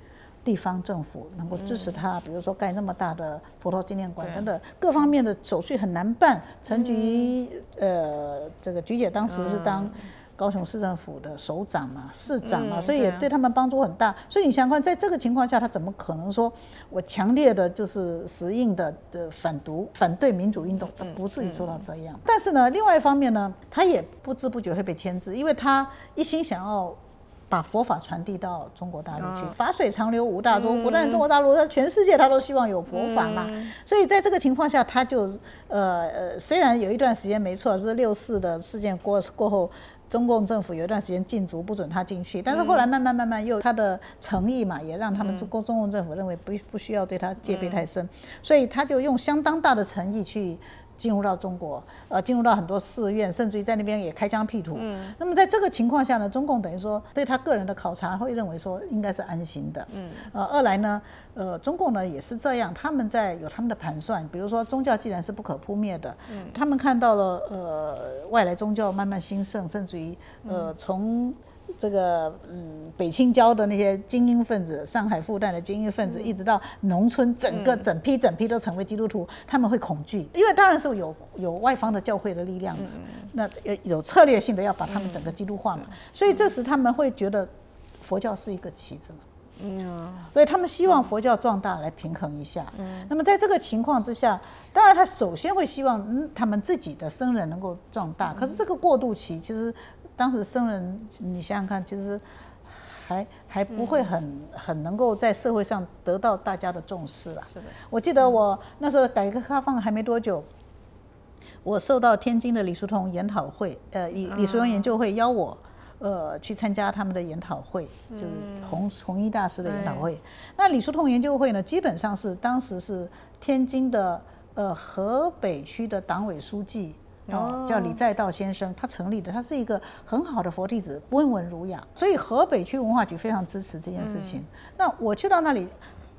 地方政府能够支持他，比如说盖那么大的佛陀纪念馆等等，各方面的手续很难办。陈局呃，这个菊姐当时是当。高雄市政府的首长嘛，市长嘛，所以也对他们帮助很大。所以你想想看，在这个情况下，他怎么可能说我强烈的就是死硬的的反独、反对民主运动？他不至于做到这样。但是呢，另外一方面呢，他也不知不觉会被牵制，因为他一心想要把佛法传递到中国大陆去。法水长流无大洲，不但中国大陆，他全世界他都希望有佛法嘛。所以在这个情况下，他就呃呃，虽然有一段时间没错，是六四的事件过过后。中共政府有一段时间禁足，不准他进去，但是后来慢慢慢慢又他的诚意嘛，也让他们中共中共政府认为不不需要对他戒备太深，所以他就用相当大的诚意去进入到中国，呃，进入到很多寺院，甚至于在那边也开疆辟土。嗯，那么在这个情况下呢，中共等于说对他个人的考察会认为说应该是安心的。嗯，呃，二来呢，呃，中共呢也是这样，他们在有他们的盘算，比如说宗教既然是不可扑灭的，嗯，他们看到了呃外来宗教慢慢兴盛，甚至于呃从。这个嗯，北青椒的那些精英分子，上海复旦的精英分子，一直到农村，整个整批整批都成为基督徒，他们会恐惧，因为当然是有有外方的教会的力量，那有有策略性的要把他们整个基督化嘛，所以这时他们会觉得佛教是一个棋子嘛，嗯，所以他们希望佛教壮大来平衡一下，嗯，那么在这个情况之下，当然他首先会希望嗯他们自己的僧人能够壮大，可是这个过渡期其实。当时僧人，你想想看，其实还还不会很很能够在社会上得到大家的重视啊。我记得我那时候改革开放还没多久，我受到天津的李叔同研讨会，呃，李李叔同研究会邀我，呃，去参加他们的研讨会，就是弘弘一大师的研讨会。那李叔同研究会呢，基本上是当时是天津的呃河北区的党委书记。哦，叫李在道先生，他成立的，他是一个很好的佛弟子，温文儒雅，所以河北区文化局非常支持这件事情。那我去到那里，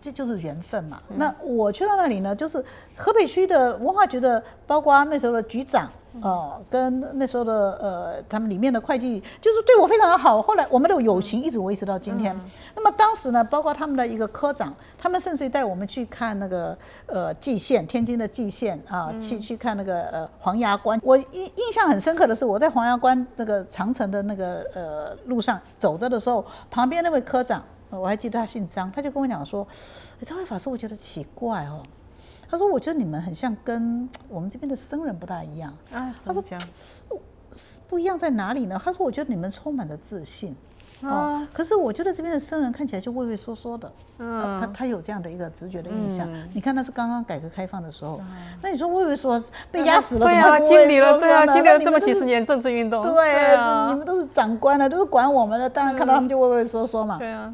这就是缘分嘛。那我去到那里呢，就是河北区的文化局的，包括那时候的局长。哦，跟那时候的呃，他们里面的会计就是对我非常的好。后来我们的友情一直维持到今天。那么当时呢，包括他们的一个科长，他们甚至于带我们去看那个呃蓟县，天津的蓟县啊，去去看那个呃黄崖关。我印印象很深刻的是，我在黄崖关这个长城的那个呃路上走着的时候，旁边那位科长，我还记得他姓张，他就跟我讲说：“张慧法师，我觉得奇怪哦。”他说：“我觉得你们很像跟 我们这边的僧人不大一样。”啊，他说：“是不一样在哪里呢？”他说：“我觉得你们充满了自信。”啊，可是我觉得这边的僧人看起来就畏畏缩缩的。嗯，他他有这样的一个直觉的印象。你看，那是刚刚改革开放的时候。那你说畏畏缩被压死了，怎么经历了对啊，经历了这么几十年政治运动。对啊，你们都是长官了，都是管我们的，当然看到他们就畏畏缩缩嘛。对啊。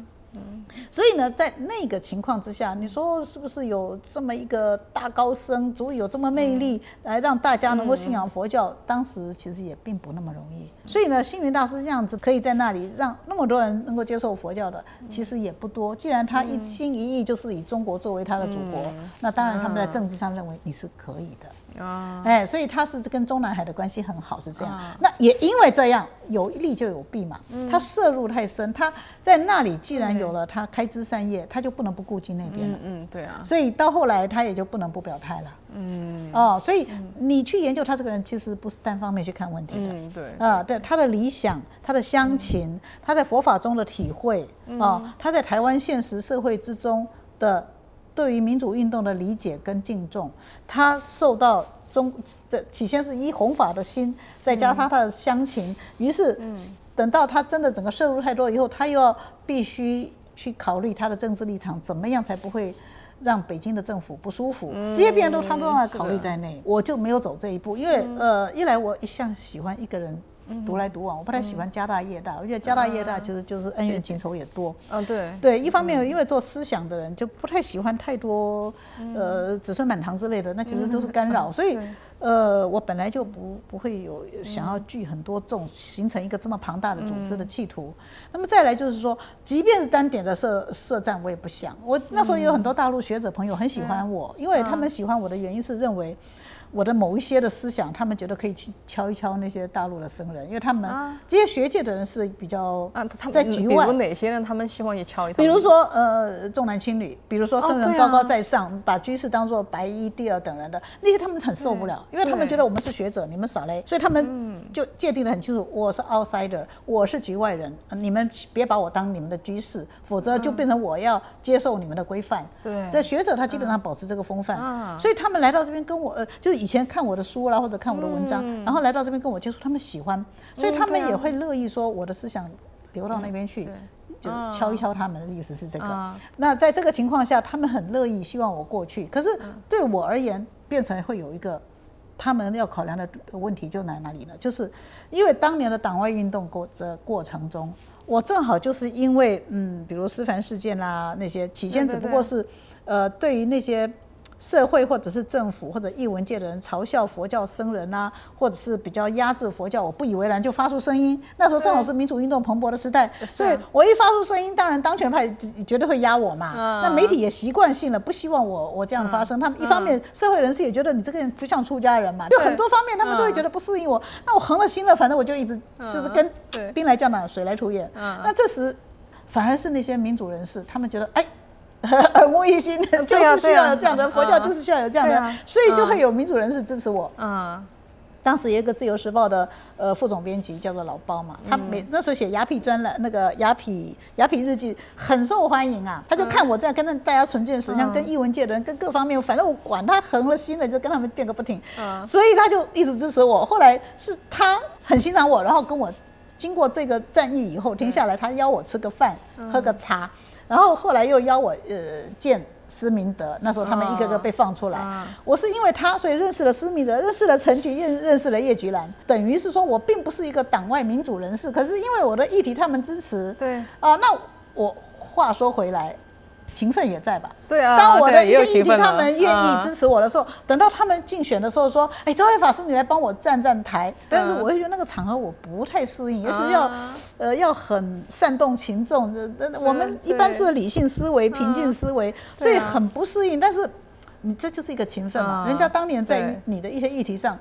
所以呢，在那个情况之下，你说是不是有这么一个大高僧，足以有这么魅力，来让大家能够信仰佛教？当时其实也并不那么容易。所以呢，星云大师这样子可以在那里让那么多人能够接受佛教的，其实也不多。既然他一心一意就是以中国作为他的祖国，那当然他们在政治上认为你是可以的。啊，哎，所以他是跟中南海的关系很好，是这样。那也因为这样，有利就有弊嘛。他涉入太深，他在那里既然有了他开枝散叶，他就不能不顾及那边了。嗯，对啊。所以到后来他也就不能不表态了。嗯。哦，所以你去研究他这个人，其实不是单方面去看问题的。嗯，对。啊，对他的理想、他的乡情、他在佛法中的体会啊，他在台湾现实社会之中的。对于民主运动的理解跟敬重，他受到中这起先是依弘法的心，再加他的乡情，于是等到他真的整个摄入太多以后，他又要必须去考虑他的政治立场，怎么样才不会让北京的政府不舒服？这些变动他都要考虑在内。我就没有走这一步，因为呃，一来我一向喜欢一个人。独来独往，我不太喜欢家大业大。我觉得家大业大其实就是恩怨情仇也多。嗯，对。对，一方面因为做思想的人就不太喜欢太多呃子孙满堂之类的，那其实都是干扰。所以呃，我本来就不不会有想要聚很多众，形成一个这么庞大的组织的企图。那么再来就是说，即便是单点的设设站，我也不想。我那时候也有很多大陆学者朋友很喜欢我，因为他们喜欢我的原因是认为。我的某一些的思想，他们觉得可以去敲一敲那些大陆的僧人，因为他们这些学界的人是比较在局外。比如哪些人，他们希望也敲一敲？比如说，呃，重男轻女，比如说僧人高高在上，把居士当做白衣第二等人的那些，他们很受不了，因为他们觉得我们是学者，你们少嘞，所以他们就界定的很清楚，我是 outsider，我是局外人，你们别把我当你们的居士，否则就变成我要接受你们的规范。对，在学者他基本上保持这个风范，所以他们来到这边跟我，呃，就是。以前看我的书啦，或者看我的文章，然后来到这边跟我接触，他们喜欢，所以他们也会乐意说我的思想流到那边去，就敲一敲他们的意思是这个。那在这个情况下，他们很乐意希望我过去。可是对我而言，变成会有一个他们要考量的问题就在哪里呢？就是因为当年的党外运动过这过程中，我正好就是因为嗯，比如思凡事件啦那些，起先只不过是呃，对于那些。社会或者是政府或者艺文界的人嘲笑佛教僧人啊，或者是比较压制佛教，我不以为然，就发出声音。那时候正好是民主运动蓬勃的时代，所以我一发出声音，当然当权派绝对会压我嘛。那媒体也习惯性了，不希望我我这样发声。他们一方面社会人士也觉得你这个人不像出家人嘛，就很多方面他们都会觉得不适应我。那我横了心了，反正我就一直就是跟兵来将挡，水来土掩。那这时反而是那些民主人士，他们觉得哎。耳目一新，就是需要有这样的佛教，就是需要有这样的，所以就会有民主人士支持我。嗯，当时有一个自由时报的呃副总编辑叫做老包嘛，他每那时候写雅痞专栏，那个雅痞雅痞日记很受欢迎啊。他就看我这样跟大家纯见识，像跟艺文界的人，跟各方面，反正我管他横了心了，就跟他们辩个不停。嗯，所以他就一直支持我。后来是他很欣赏我，然后跟我经过这个战役以后停下来，他邀我吃个饭，喝个茶。然后后来又邀我呃见施明德，那时候他们一个个被放出来，我是因为他所以认识了施明德，认识了陈菊，认认识了叶菊兰，等于是说我并不是一个党外民主人士，可是因为我的议题他们支持，对啊，那我话说回来。情分也在吧？对啊。当我的一些议题他们愿意支持我的时候，等到他们竞选的时候说：“哎，周慧法师，你来帮我站站台。”但是我会觉得那个场合我不太适应，尤其要呃要很煽动群众。我们一般是理性思维、平静思维，所以很不适应。但是你这就是一个情分嘛？人家当年在你的一些议题上。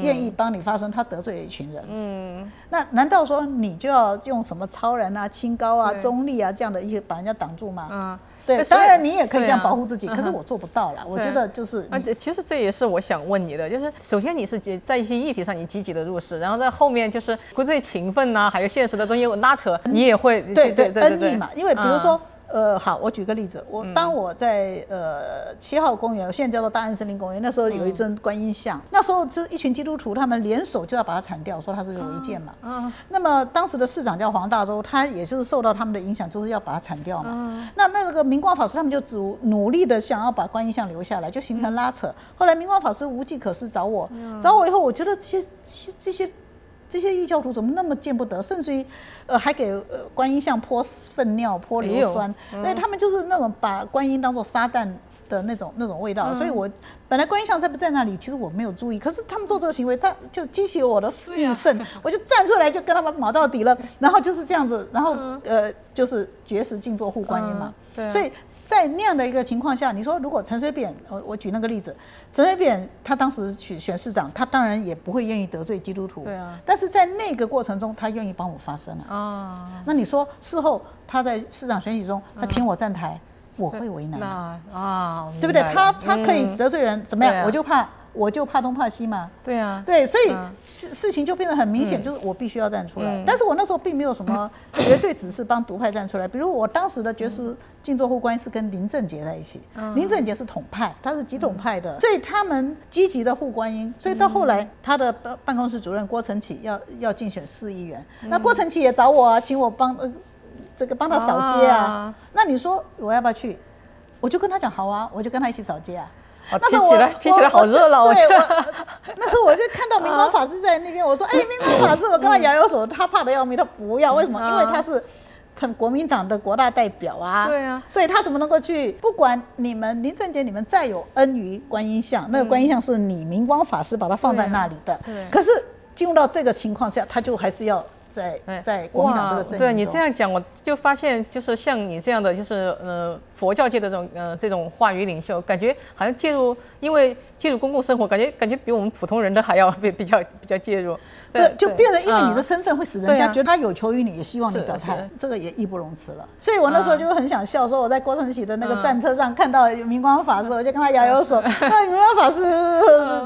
愿意帮你发声，他得罪了一群人。嗯，那难道说你就要用什么超然啊、清高啊、中立啊这样的一些把人家挡住吗？嗯，对，当然你也可以这样保护自己，可是我做不到了。我觉得就是，而且其实这也是我想问你的，就是首先你是在一些议题上你积极的入市，然后在后面就是国这情分呐，还有现实的东西拉扯，你也会对对恩义嘛，因为比如说。呃，好，我举个例子，我当我在呃七号公园，我现在叫做大安森林公园，那时候有一尊观音像，那时候就一群基督徒，他们联手就要把它铲掉，说它是违建嘛。嗯。那么当时的市长叫黄大洲，他也就是受到他们的影响，就是要把它铲掉嘛。嗯。那那个明光法师他们就只努力的想要把观音像留下来，就形成拉扯。后来明光法师无计可施，找我，找我以后，我觉得这些这些这些。这些异教徒怎么那么见不得，甚至于，呃，还给呃观音像泼粪尿、泼硫酸，所以他们就是那种把观音当做撒旦的那种那种味道。所以我本来观音像在不在那里，其实我没有注意，可是他们做这个行为，他就激起我的义愤，我就站出来就跟他们卯到底了，然后就是这样子，然后呃，就是绝食静坐护观音嘛，所以。在那样的一个情况下，你说如果陈水扁，我我举那个例子，陈水扁他当时选选市长，他当然也不会愿意得罪基督徒，对啊。但是在那个过程中，他愿意帮我发声啊。啊。那你说事后他在市长选举中，他请我站台，我会为难啊，对不对？他他可以得罪人，怎么样？我就怕。我就怕东怕西嘛，对啊，对，所以事事情就变得很明显，就是我必须要站出来。但是我那时候并没有什么 绝对只是帮独派站出来，比如我当时的爵士静坐护关是跟林正杰在一起，林正杰是统派，他是极统派的，所以他们积极的护观音。所以到后来，他的办办公室主任郭成启要要竞选市议员，那郭成启也找我啊，请我帮呃这个帮他扫街啊。那你说我要不要去？我就跟他讲好啊，我就跟他一起扫街啊。那时候我听起来好热闹，对，那时候我就看到明光法师在那边，我说：“哎，明光法师，我跟他摇摇手，他怕的要命，他不要，为什么？因为他是很国民党的国大代表啊，对啊，所以他怎么能够去？不管你们林正杰，你们再有恩于观音像，那个观音像是你明光法师把它放在那里的，对。可是进入到这个情况下，他就还是要。”在在国民党这个阵对你这样讲，我就发现，就是像你这样的，就是呃佛教界的这种呃这种话语领袖，感觉好像介入，因为介入公共生活，感觉感觉比我们普通人的还要比比较比较介入。对，就变得因为你的身份会使人家觉得他有求于你，也希望你表态，这个也义不容辞了。所以我那时候就很想笑，说我在郭成喜的那个战车上看到明光法师，我就跟他摇摇手。那 明光法师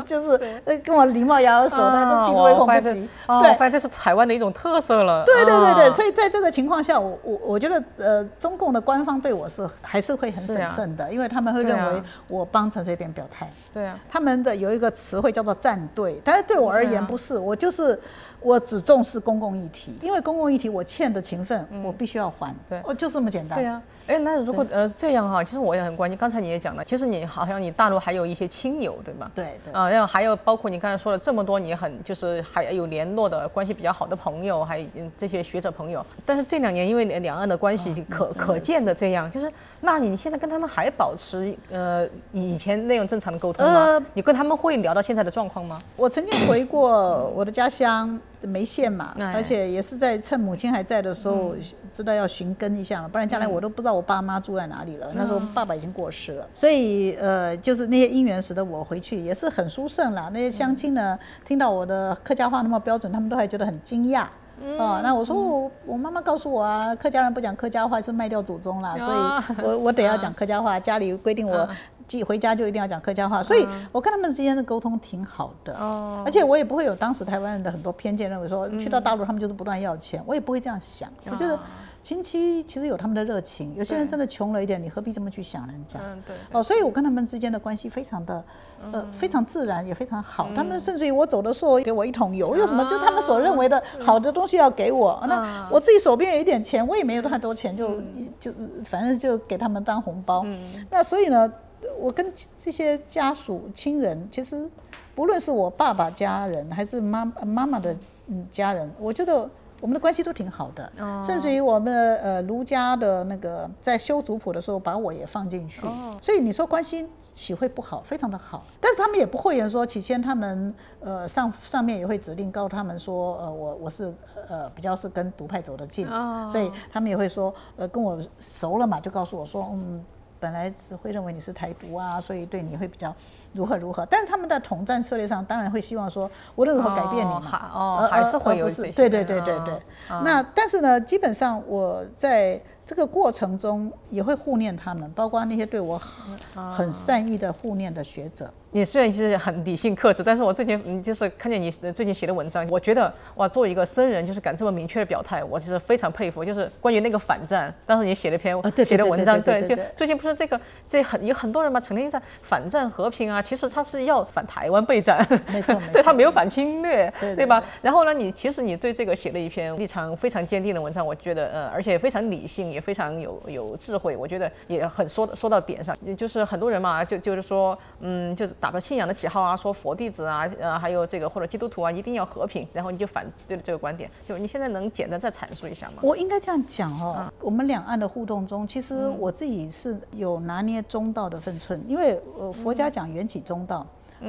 就是跟我礼貌摇摇手，他都避之唯恐不及。对，发现这是台湾的一种特色了。对对对对，所以在这个情况下，我我我觉得呃，中共的官方对我是还是会很审慎的，因为他们会认为我帮陈水扁表态。对啊，他们的有一个词汇叫做站队，但是对我而言不是，我就是我只重视公共议题，因为公共议题我欠的情分，我必须要还。对哦，就这么简单。对呀、哎，那如果呃这样哈，其实我也很关心。刚才你也讲了，其实你好像你大陆还有一些亲友，对吗？对对啊，然后还有包括你刚才说了这么多，你很就是还有联络的关系比较好的朋友，还有这些学者朋友。但是这两年因为两岸的关系可、可见的这样，就是那你现在跟他们还保持呃以前那种正常的沟通吗？呃你跟他们会聊到现在的状况吗？我曾经回过我的家乡梅县嘛，哎。而且也是在趁母亲还在的时候，知道要寻根一下嘛，不然将来我都不知道我爸妈住在哪里了。那时候爸爸已经过世了，所以呃，就是那些姻缘使得我回去也是很殊胜啦。那些乡亲呢，听到我的客家话那么标准，他们都还觉得很惊讶。哦，那我说我我妈妈告诉我啊，客家人不讲客家话是卖掉祖宗啦，所以我我得要讲 客家话，家里规定我寄回家就一定要讲客家话，所以我跟他们之间的沟通挺好的，哦。而且我也不会有当时台湾人的很多偏见，认为说去到大陆他们就是不断要钱，我也不会这样想，我觉得亲戚其实有他们的热情，有些人真的穷了一点，你何必这么去想人家？嗯，对。哦，所以我跟他们之间的关系非常的，呃，非常自然，也非常好。他们甚至于我走的时候给我一桶油，有什么就他们所认为的好的东西要给我，那我自己手边有一点钱，我也没有太多钱，就就反正就给他们当红包。那所以呢，我跟这些家属亲人，其实不论是我爸爸家人还是妈妈妈的嗯家人，我觉得。我们的关系都挺好的，甚至于我们的呃儒家的那个在修族谱的时候，把我也放进去，所以你说关系岂会不好？非常的好。但是他们也不讳言说，起先他们呃上上面也会指令告诉他们说，呃我我是呃比较是跟独派走得近，所以他们也会说，呃跟我熟了嘛，就告诉我说，嗯。本来只会认为你是台独啊，所以对你会比较如何如何。但是他们的统战策略上，当然会希望说无论如何改变你哦嘛。还哦而还是会不是对对对对哦对。那但是呢，基本上我在这个过程中也会护念他们，包括那些对我很很善意的护念的学者。你虽然是很理性克制，但是我最近嗯就是看见你最近写的文章，我觉得哇，作为一个僧人，就是敢这么明确的表态，我其实非常佩服。就是关于那个反战，当时你写了一篇写的文章，对对对对最近不是这个这很有很多人嘛，成天在反战和平啊，其实他是要反台湾备战，没错没错 对他没有反侵略，对对吧？然后呢，你其实你对这个写了一篇立场非常坚定的文章，我觉得呃，而且非常理性，也非常有有智慧，我觉得也很说说到点上。也就是很多人嘛，就就是说，嗯，就是打着信仰的旗号啊，说佛弟子啊，呃，还有这个或者基督徒啊，一定要和平，然后你就反对了这个观点。就你现在能简单再阐述一下吗？我应该这样讲哦，我们两岸的互动中，其实我自己是有拿捏中道的分寸，因为呃佛家讲缘起中道，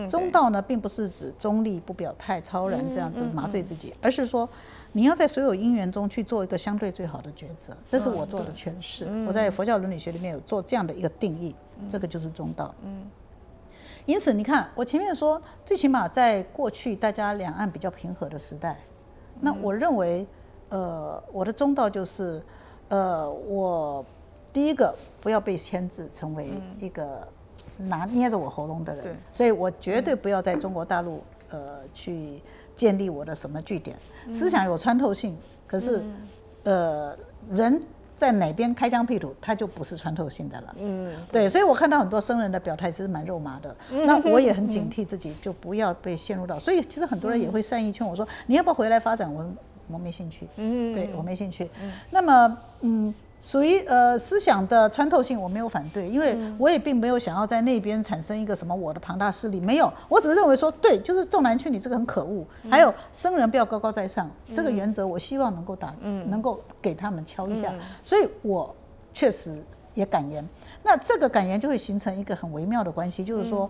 中道呢并不是指中立不表态、超然这样子麻醉自己，而是说你要在所有因缘中去做一个相对最好的抉择，这是我做的诠释。我在佛教伦理学里面有做这样的一个定义，这个就是中道。因此，你看，我前面说，最起码在过去大家两岸比较平和的时代，那我认为，呃，我的中道就是，呃，我第一个不要被牵制成为一个拿捏着我喉咙的人，所以我绝对不要在中国大陆呃去建立我的什么据点，思想有穿透性，可是，呃，人。在哪边开疆辟土，它就不是穿透性的了。嗯，对，所以我看到很多僧人的表态其实蛮肉麻的，那我也很警惕自己，就不要被陷入到。所以其实很多人也会善意劝我说：“你要不要回来发展？”我我没兴趣，嗯对我没兴趣。那么，嗯，属于呃思想的穿透性，我没有反对，因为我也并没有想要在那边产生一个什么我的庞大势力，没有，我只是认为说，对，就是重男轻女这个很可恶，还有生人不要高高在上这个原则，我希望能够打，能够给他们敲一下，所以我确实也敢言。那这个敢言就会形成一个很微妙的关系，就是说，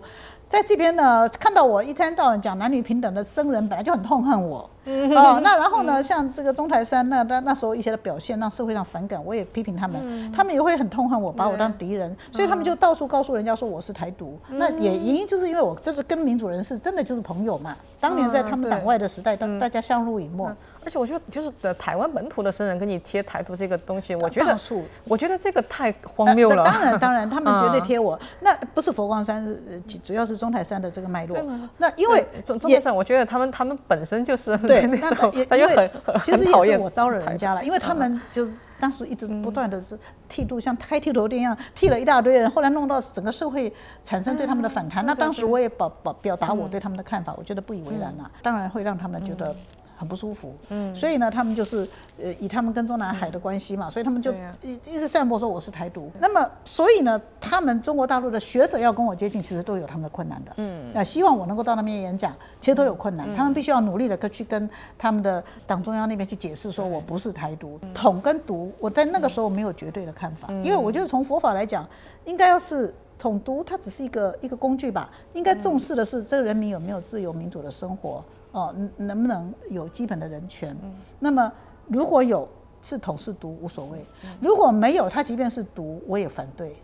在这边呢，看到我一天到晚讲男女平等的僧人，本来就很痛恨我，哦，那然后呢，像这个钟台山那那那时候一些的表现让社会上反感，我也批评他们，他们也会很痛恨我，把我当敌人，所以他们就到处告诉人家说我是台独。那也原因就是因为我这是跟民主人士真的就是朋友嘛，当年在他们党外的时代，大大家相濡以沫，而且我觉得就是的台湾本土的僧人跟你贴台独这个东西，我觉得我觉得这个太荒谬了。呃当然，当然，他们绝对嗯。贴我。那不是佛光山，是呃主要是中台山的这个脉络。那因为中中也间上，我觉得他们他们本身就是对，那时候也他就因为很很其实也是我招惹人家了，因为他们就是当时一直不断的是剃度，像开剃头店一样剃了一大堆人，后来弄到整个社会产生对他们的反弹。那当时我也表表表达我对他们的看法，我觉得不以为然了，当然会让他们觉得。很不舒服。嗯，所以呢，他们就是呃以他们跟中南海的关系嘛，所以他们就一一直散播说我是台独。那么所以呢，他们中国大陆的学者要跟我接近，其实都有他们的困难的。嗯，啊，希望我能够到那边演讲，其实都有困难。他们必须要努力的去跟他们的党中央那边去解释，说我不是台独。统跟独，我在那个时候没有绝对的看法，因为我觉得从佛法来讲，应该要是。统独它只是一个一个工具吧，应该重视的是这个人民有没有自由民主的生活哦，能不能有基本的人权？那么如果有是统是独无所谓，如果没有，他即便是独我也反对，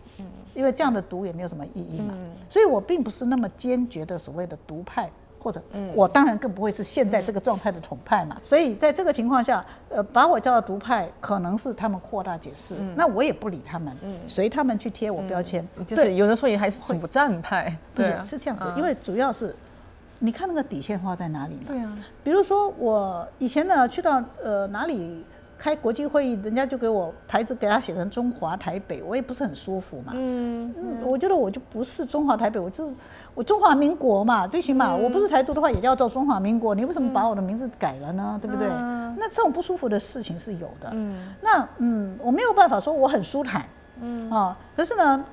因为这样的独也没有什么意义嘛。所以我并不是那么坚决的所谓的独派。或者，我当然更不会是现在这个状态的统派嘛。所以在这个情况下，呃，把我叫到独派，可能是他们扩大解释。那我也不理他们，随他们去贴我标签。就是有人说你还是主战派，不是是这样子，因为主要是，你看那个底线画在哪里嘛？对啊。比如说我以前呢，去到呃哪里。开国际会议，人家就给我牌子，给他写成中华台北，我也不是很舒服嘛。嗯嗯，我觉得我就不是中华台北，我就我中华民国嘛，最起码我不是台独的话，也叫做中华民国。你为什么把我的名字改了呢？对不对？那这种不舒服的事情是有的。嗯，那嗯，我没有办法说我很舒坦。嗯啊，可是呢。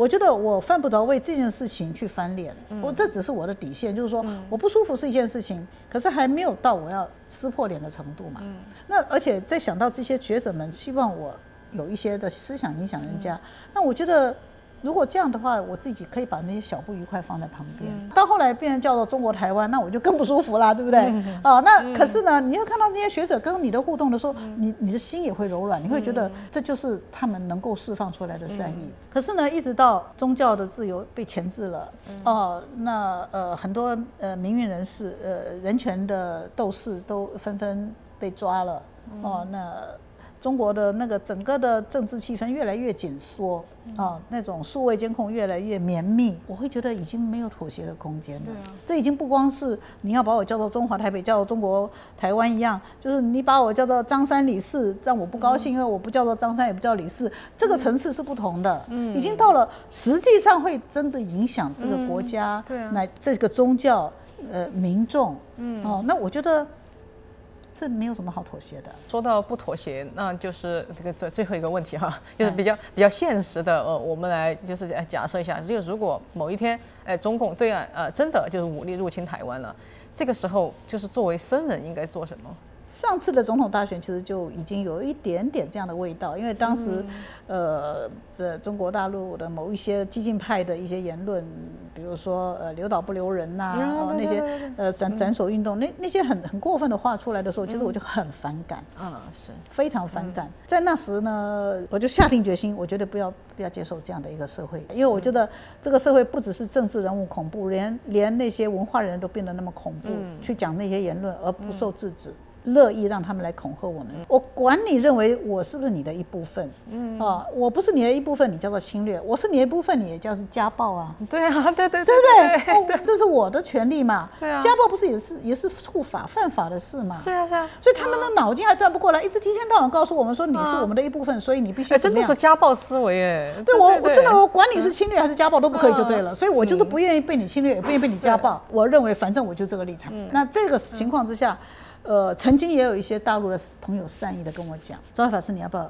我觉得我犯不着为这件事情去翻脸，我这只是我的底线，就是说我不舒服是一件事情，可是还没有到我要撕破脸的程度嘛。那而且在想到这些学者们希望我有一些的思想影响人家，那我觉得。如果这样的话，我自己可以把那些小不愉快放在旁边。到后来变成叫做中国台湾，那我就更不舒服啦，对不对？哦，那可是呢，你要看到那些学者跟你的互动的时候，你你的心也会柔软，你会觉得这就是他们能够释放出来的善意。可是呢，一直到宗教的自由被钳制了，哦，那呃很多呃民运人士、呃人权的斗士都纷纷被抓了，哦，那。中国的那个整个的政治气氛越来越紧缩啊，那种数位监控越来越绵密，我会觉得已经没有妥协的空间了。这已经不光是你要把我叫做中华台北，叫做中国台湾一样，就是你把我叫做张三李四，让我不高兴，因为我不叫做张三，也不叫李四，这个层次是不同的。嗯，已经到了实际上会真的影响这个国家，对啊，乃这个宗教，呃，民众，嗯，哦，那我觉得。这没有什么好妥协的。说到不妥协，那就是这个最最后一个问题哈，就是比较比较现实的。呃，我们来就是假设一下，就如果某一天，哎，中共对岸呃真的就是武力入侵台湾了，这个时候就是作为僧人应该做什么？上次的总统大选其实就已经有一点点这样的味道，因为当时，呃，这中国大陆的某一些激进派的一些言论，比如说呃留岛不留人呐，那些呃斩斩首运动，那那些很很过分的话出来的时候，其实我就很反感，嗯，是。非常反感。在那时呢，我就下定决心，我绝对不要不要接受这样的一个社会，因为我觉得这个社会不只是政治人物恐怖，连连那些文化人都变得那么恐怖，去讲那些言论而不受制止。乐意让他们来恐吓我们，我管你认为我是不是你的一部分，嗯啊，我不是你的一部分，你叫做侵略；我是你的一部分，你也叫是家暴啊。对啊，对对对不对？这是我的权利嘛。对啊，家暴不是也是也是触法犯法的事嘛。是啊是啊。所以他们的脑筋还转不过来，一直提前到晚告诉我们说你是我们的一部分，所以你必须真的是家暴思维哎。对我我真的我管你是侵略还是家暴都不可以就对了，所以我就是不愿意被你侵略，也不愿意被你家暴。我认为反正我就这个立场。那这个情况之下。呃，曾经也有一些大陆的朋友善意的跟我讲，赵法师，你要不要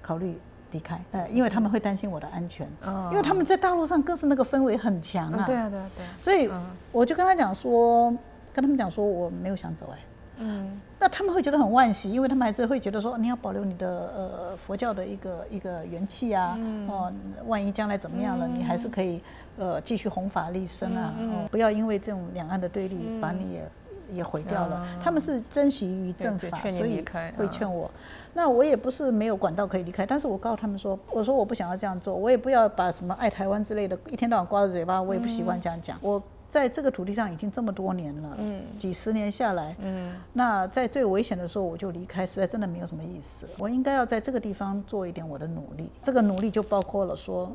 考虑离开？呃，因为他们会担心我的安全，因为他们在大陆上更是那个氛围很强啊。对啊，对啊，对。所以我就跟他讲说，跟他们讲说我没有想走哎。嗯。那他们会觉得很惋惜，因为他们还是会觉得说，你要保留你的呃佛教的一个一个元气啊，哦，万一将来怎么样了，你还是可以呃继续弘法立身啊，不要因为这种两岸的对立把你也。也毁掉了，他们是珍惜于正法，所以会劝我。那我也不是没有管道可以离开，但是我告诉他们说，我说我不想要这样做，我也不要把什么爱台湾之类的，一天到晚挂在嘴巴，我也不习惯这样讲。我在这个土地上已经这么多年了，嗯，几十年下来，嗯，那在最危险的时候我就离开，实在真的没有什么意思。我应该要在这个地方做一点我的努力，这个努力就包括了说，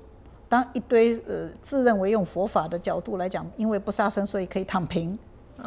当一堆呃自认为用佛法的角度来讲，因为不杀生所以可以躺平。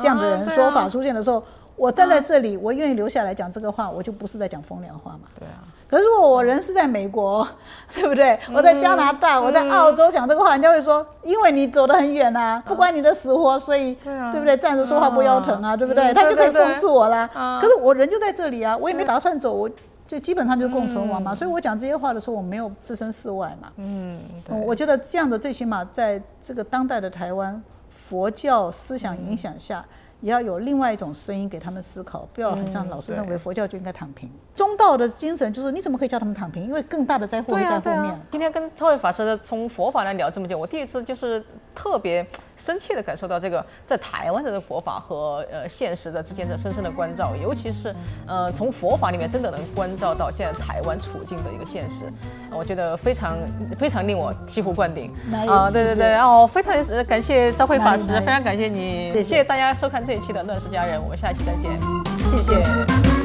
这样的人说法出现的时候，我站在这里，我愿意留下来讲这个话，我就不是在讲风凉话嘛。对啊，可是如果我人是在美国，对不对？我在加拿大，我在澳洲讲这个话，人家会说，因为你走得很远啊，不管你的死活，所以对啊对不对？站着说话不腰疼啊，对不对？嗯他就可以讽刺我啦啊。可是我人就在这里啊，我也没打算走，我就基本上就是共存亡嘛。所以我讲这些话的时候，我没有置身事外嘛。嗯，嗯我觉得这样的最起码在这个当代的台湾佛教思想影响下，也要有另外一种声音给他们思考，不要很像老师认为佛教就应该躺平。中道的精神就是你怎么可以叫他们躺平？因为更大的灾祸会在后面。啊。今天跟超慧法师从佛法来聊这么久，我第一次就是特别深切的感受到这个在台湾的这个佛法和呃现实的之间的深深的关照，尤其是呃从佛法里面真的能关照到现在台湾处境的一个现实，呃我觉得非常非常令我醍醐灌顶啊！对对对。哦，非常呃感谢昭慧法师，非常感谢你，谢谢。大家收看这一期的《乱世佳人》，我们下一期再见，谢。谢谢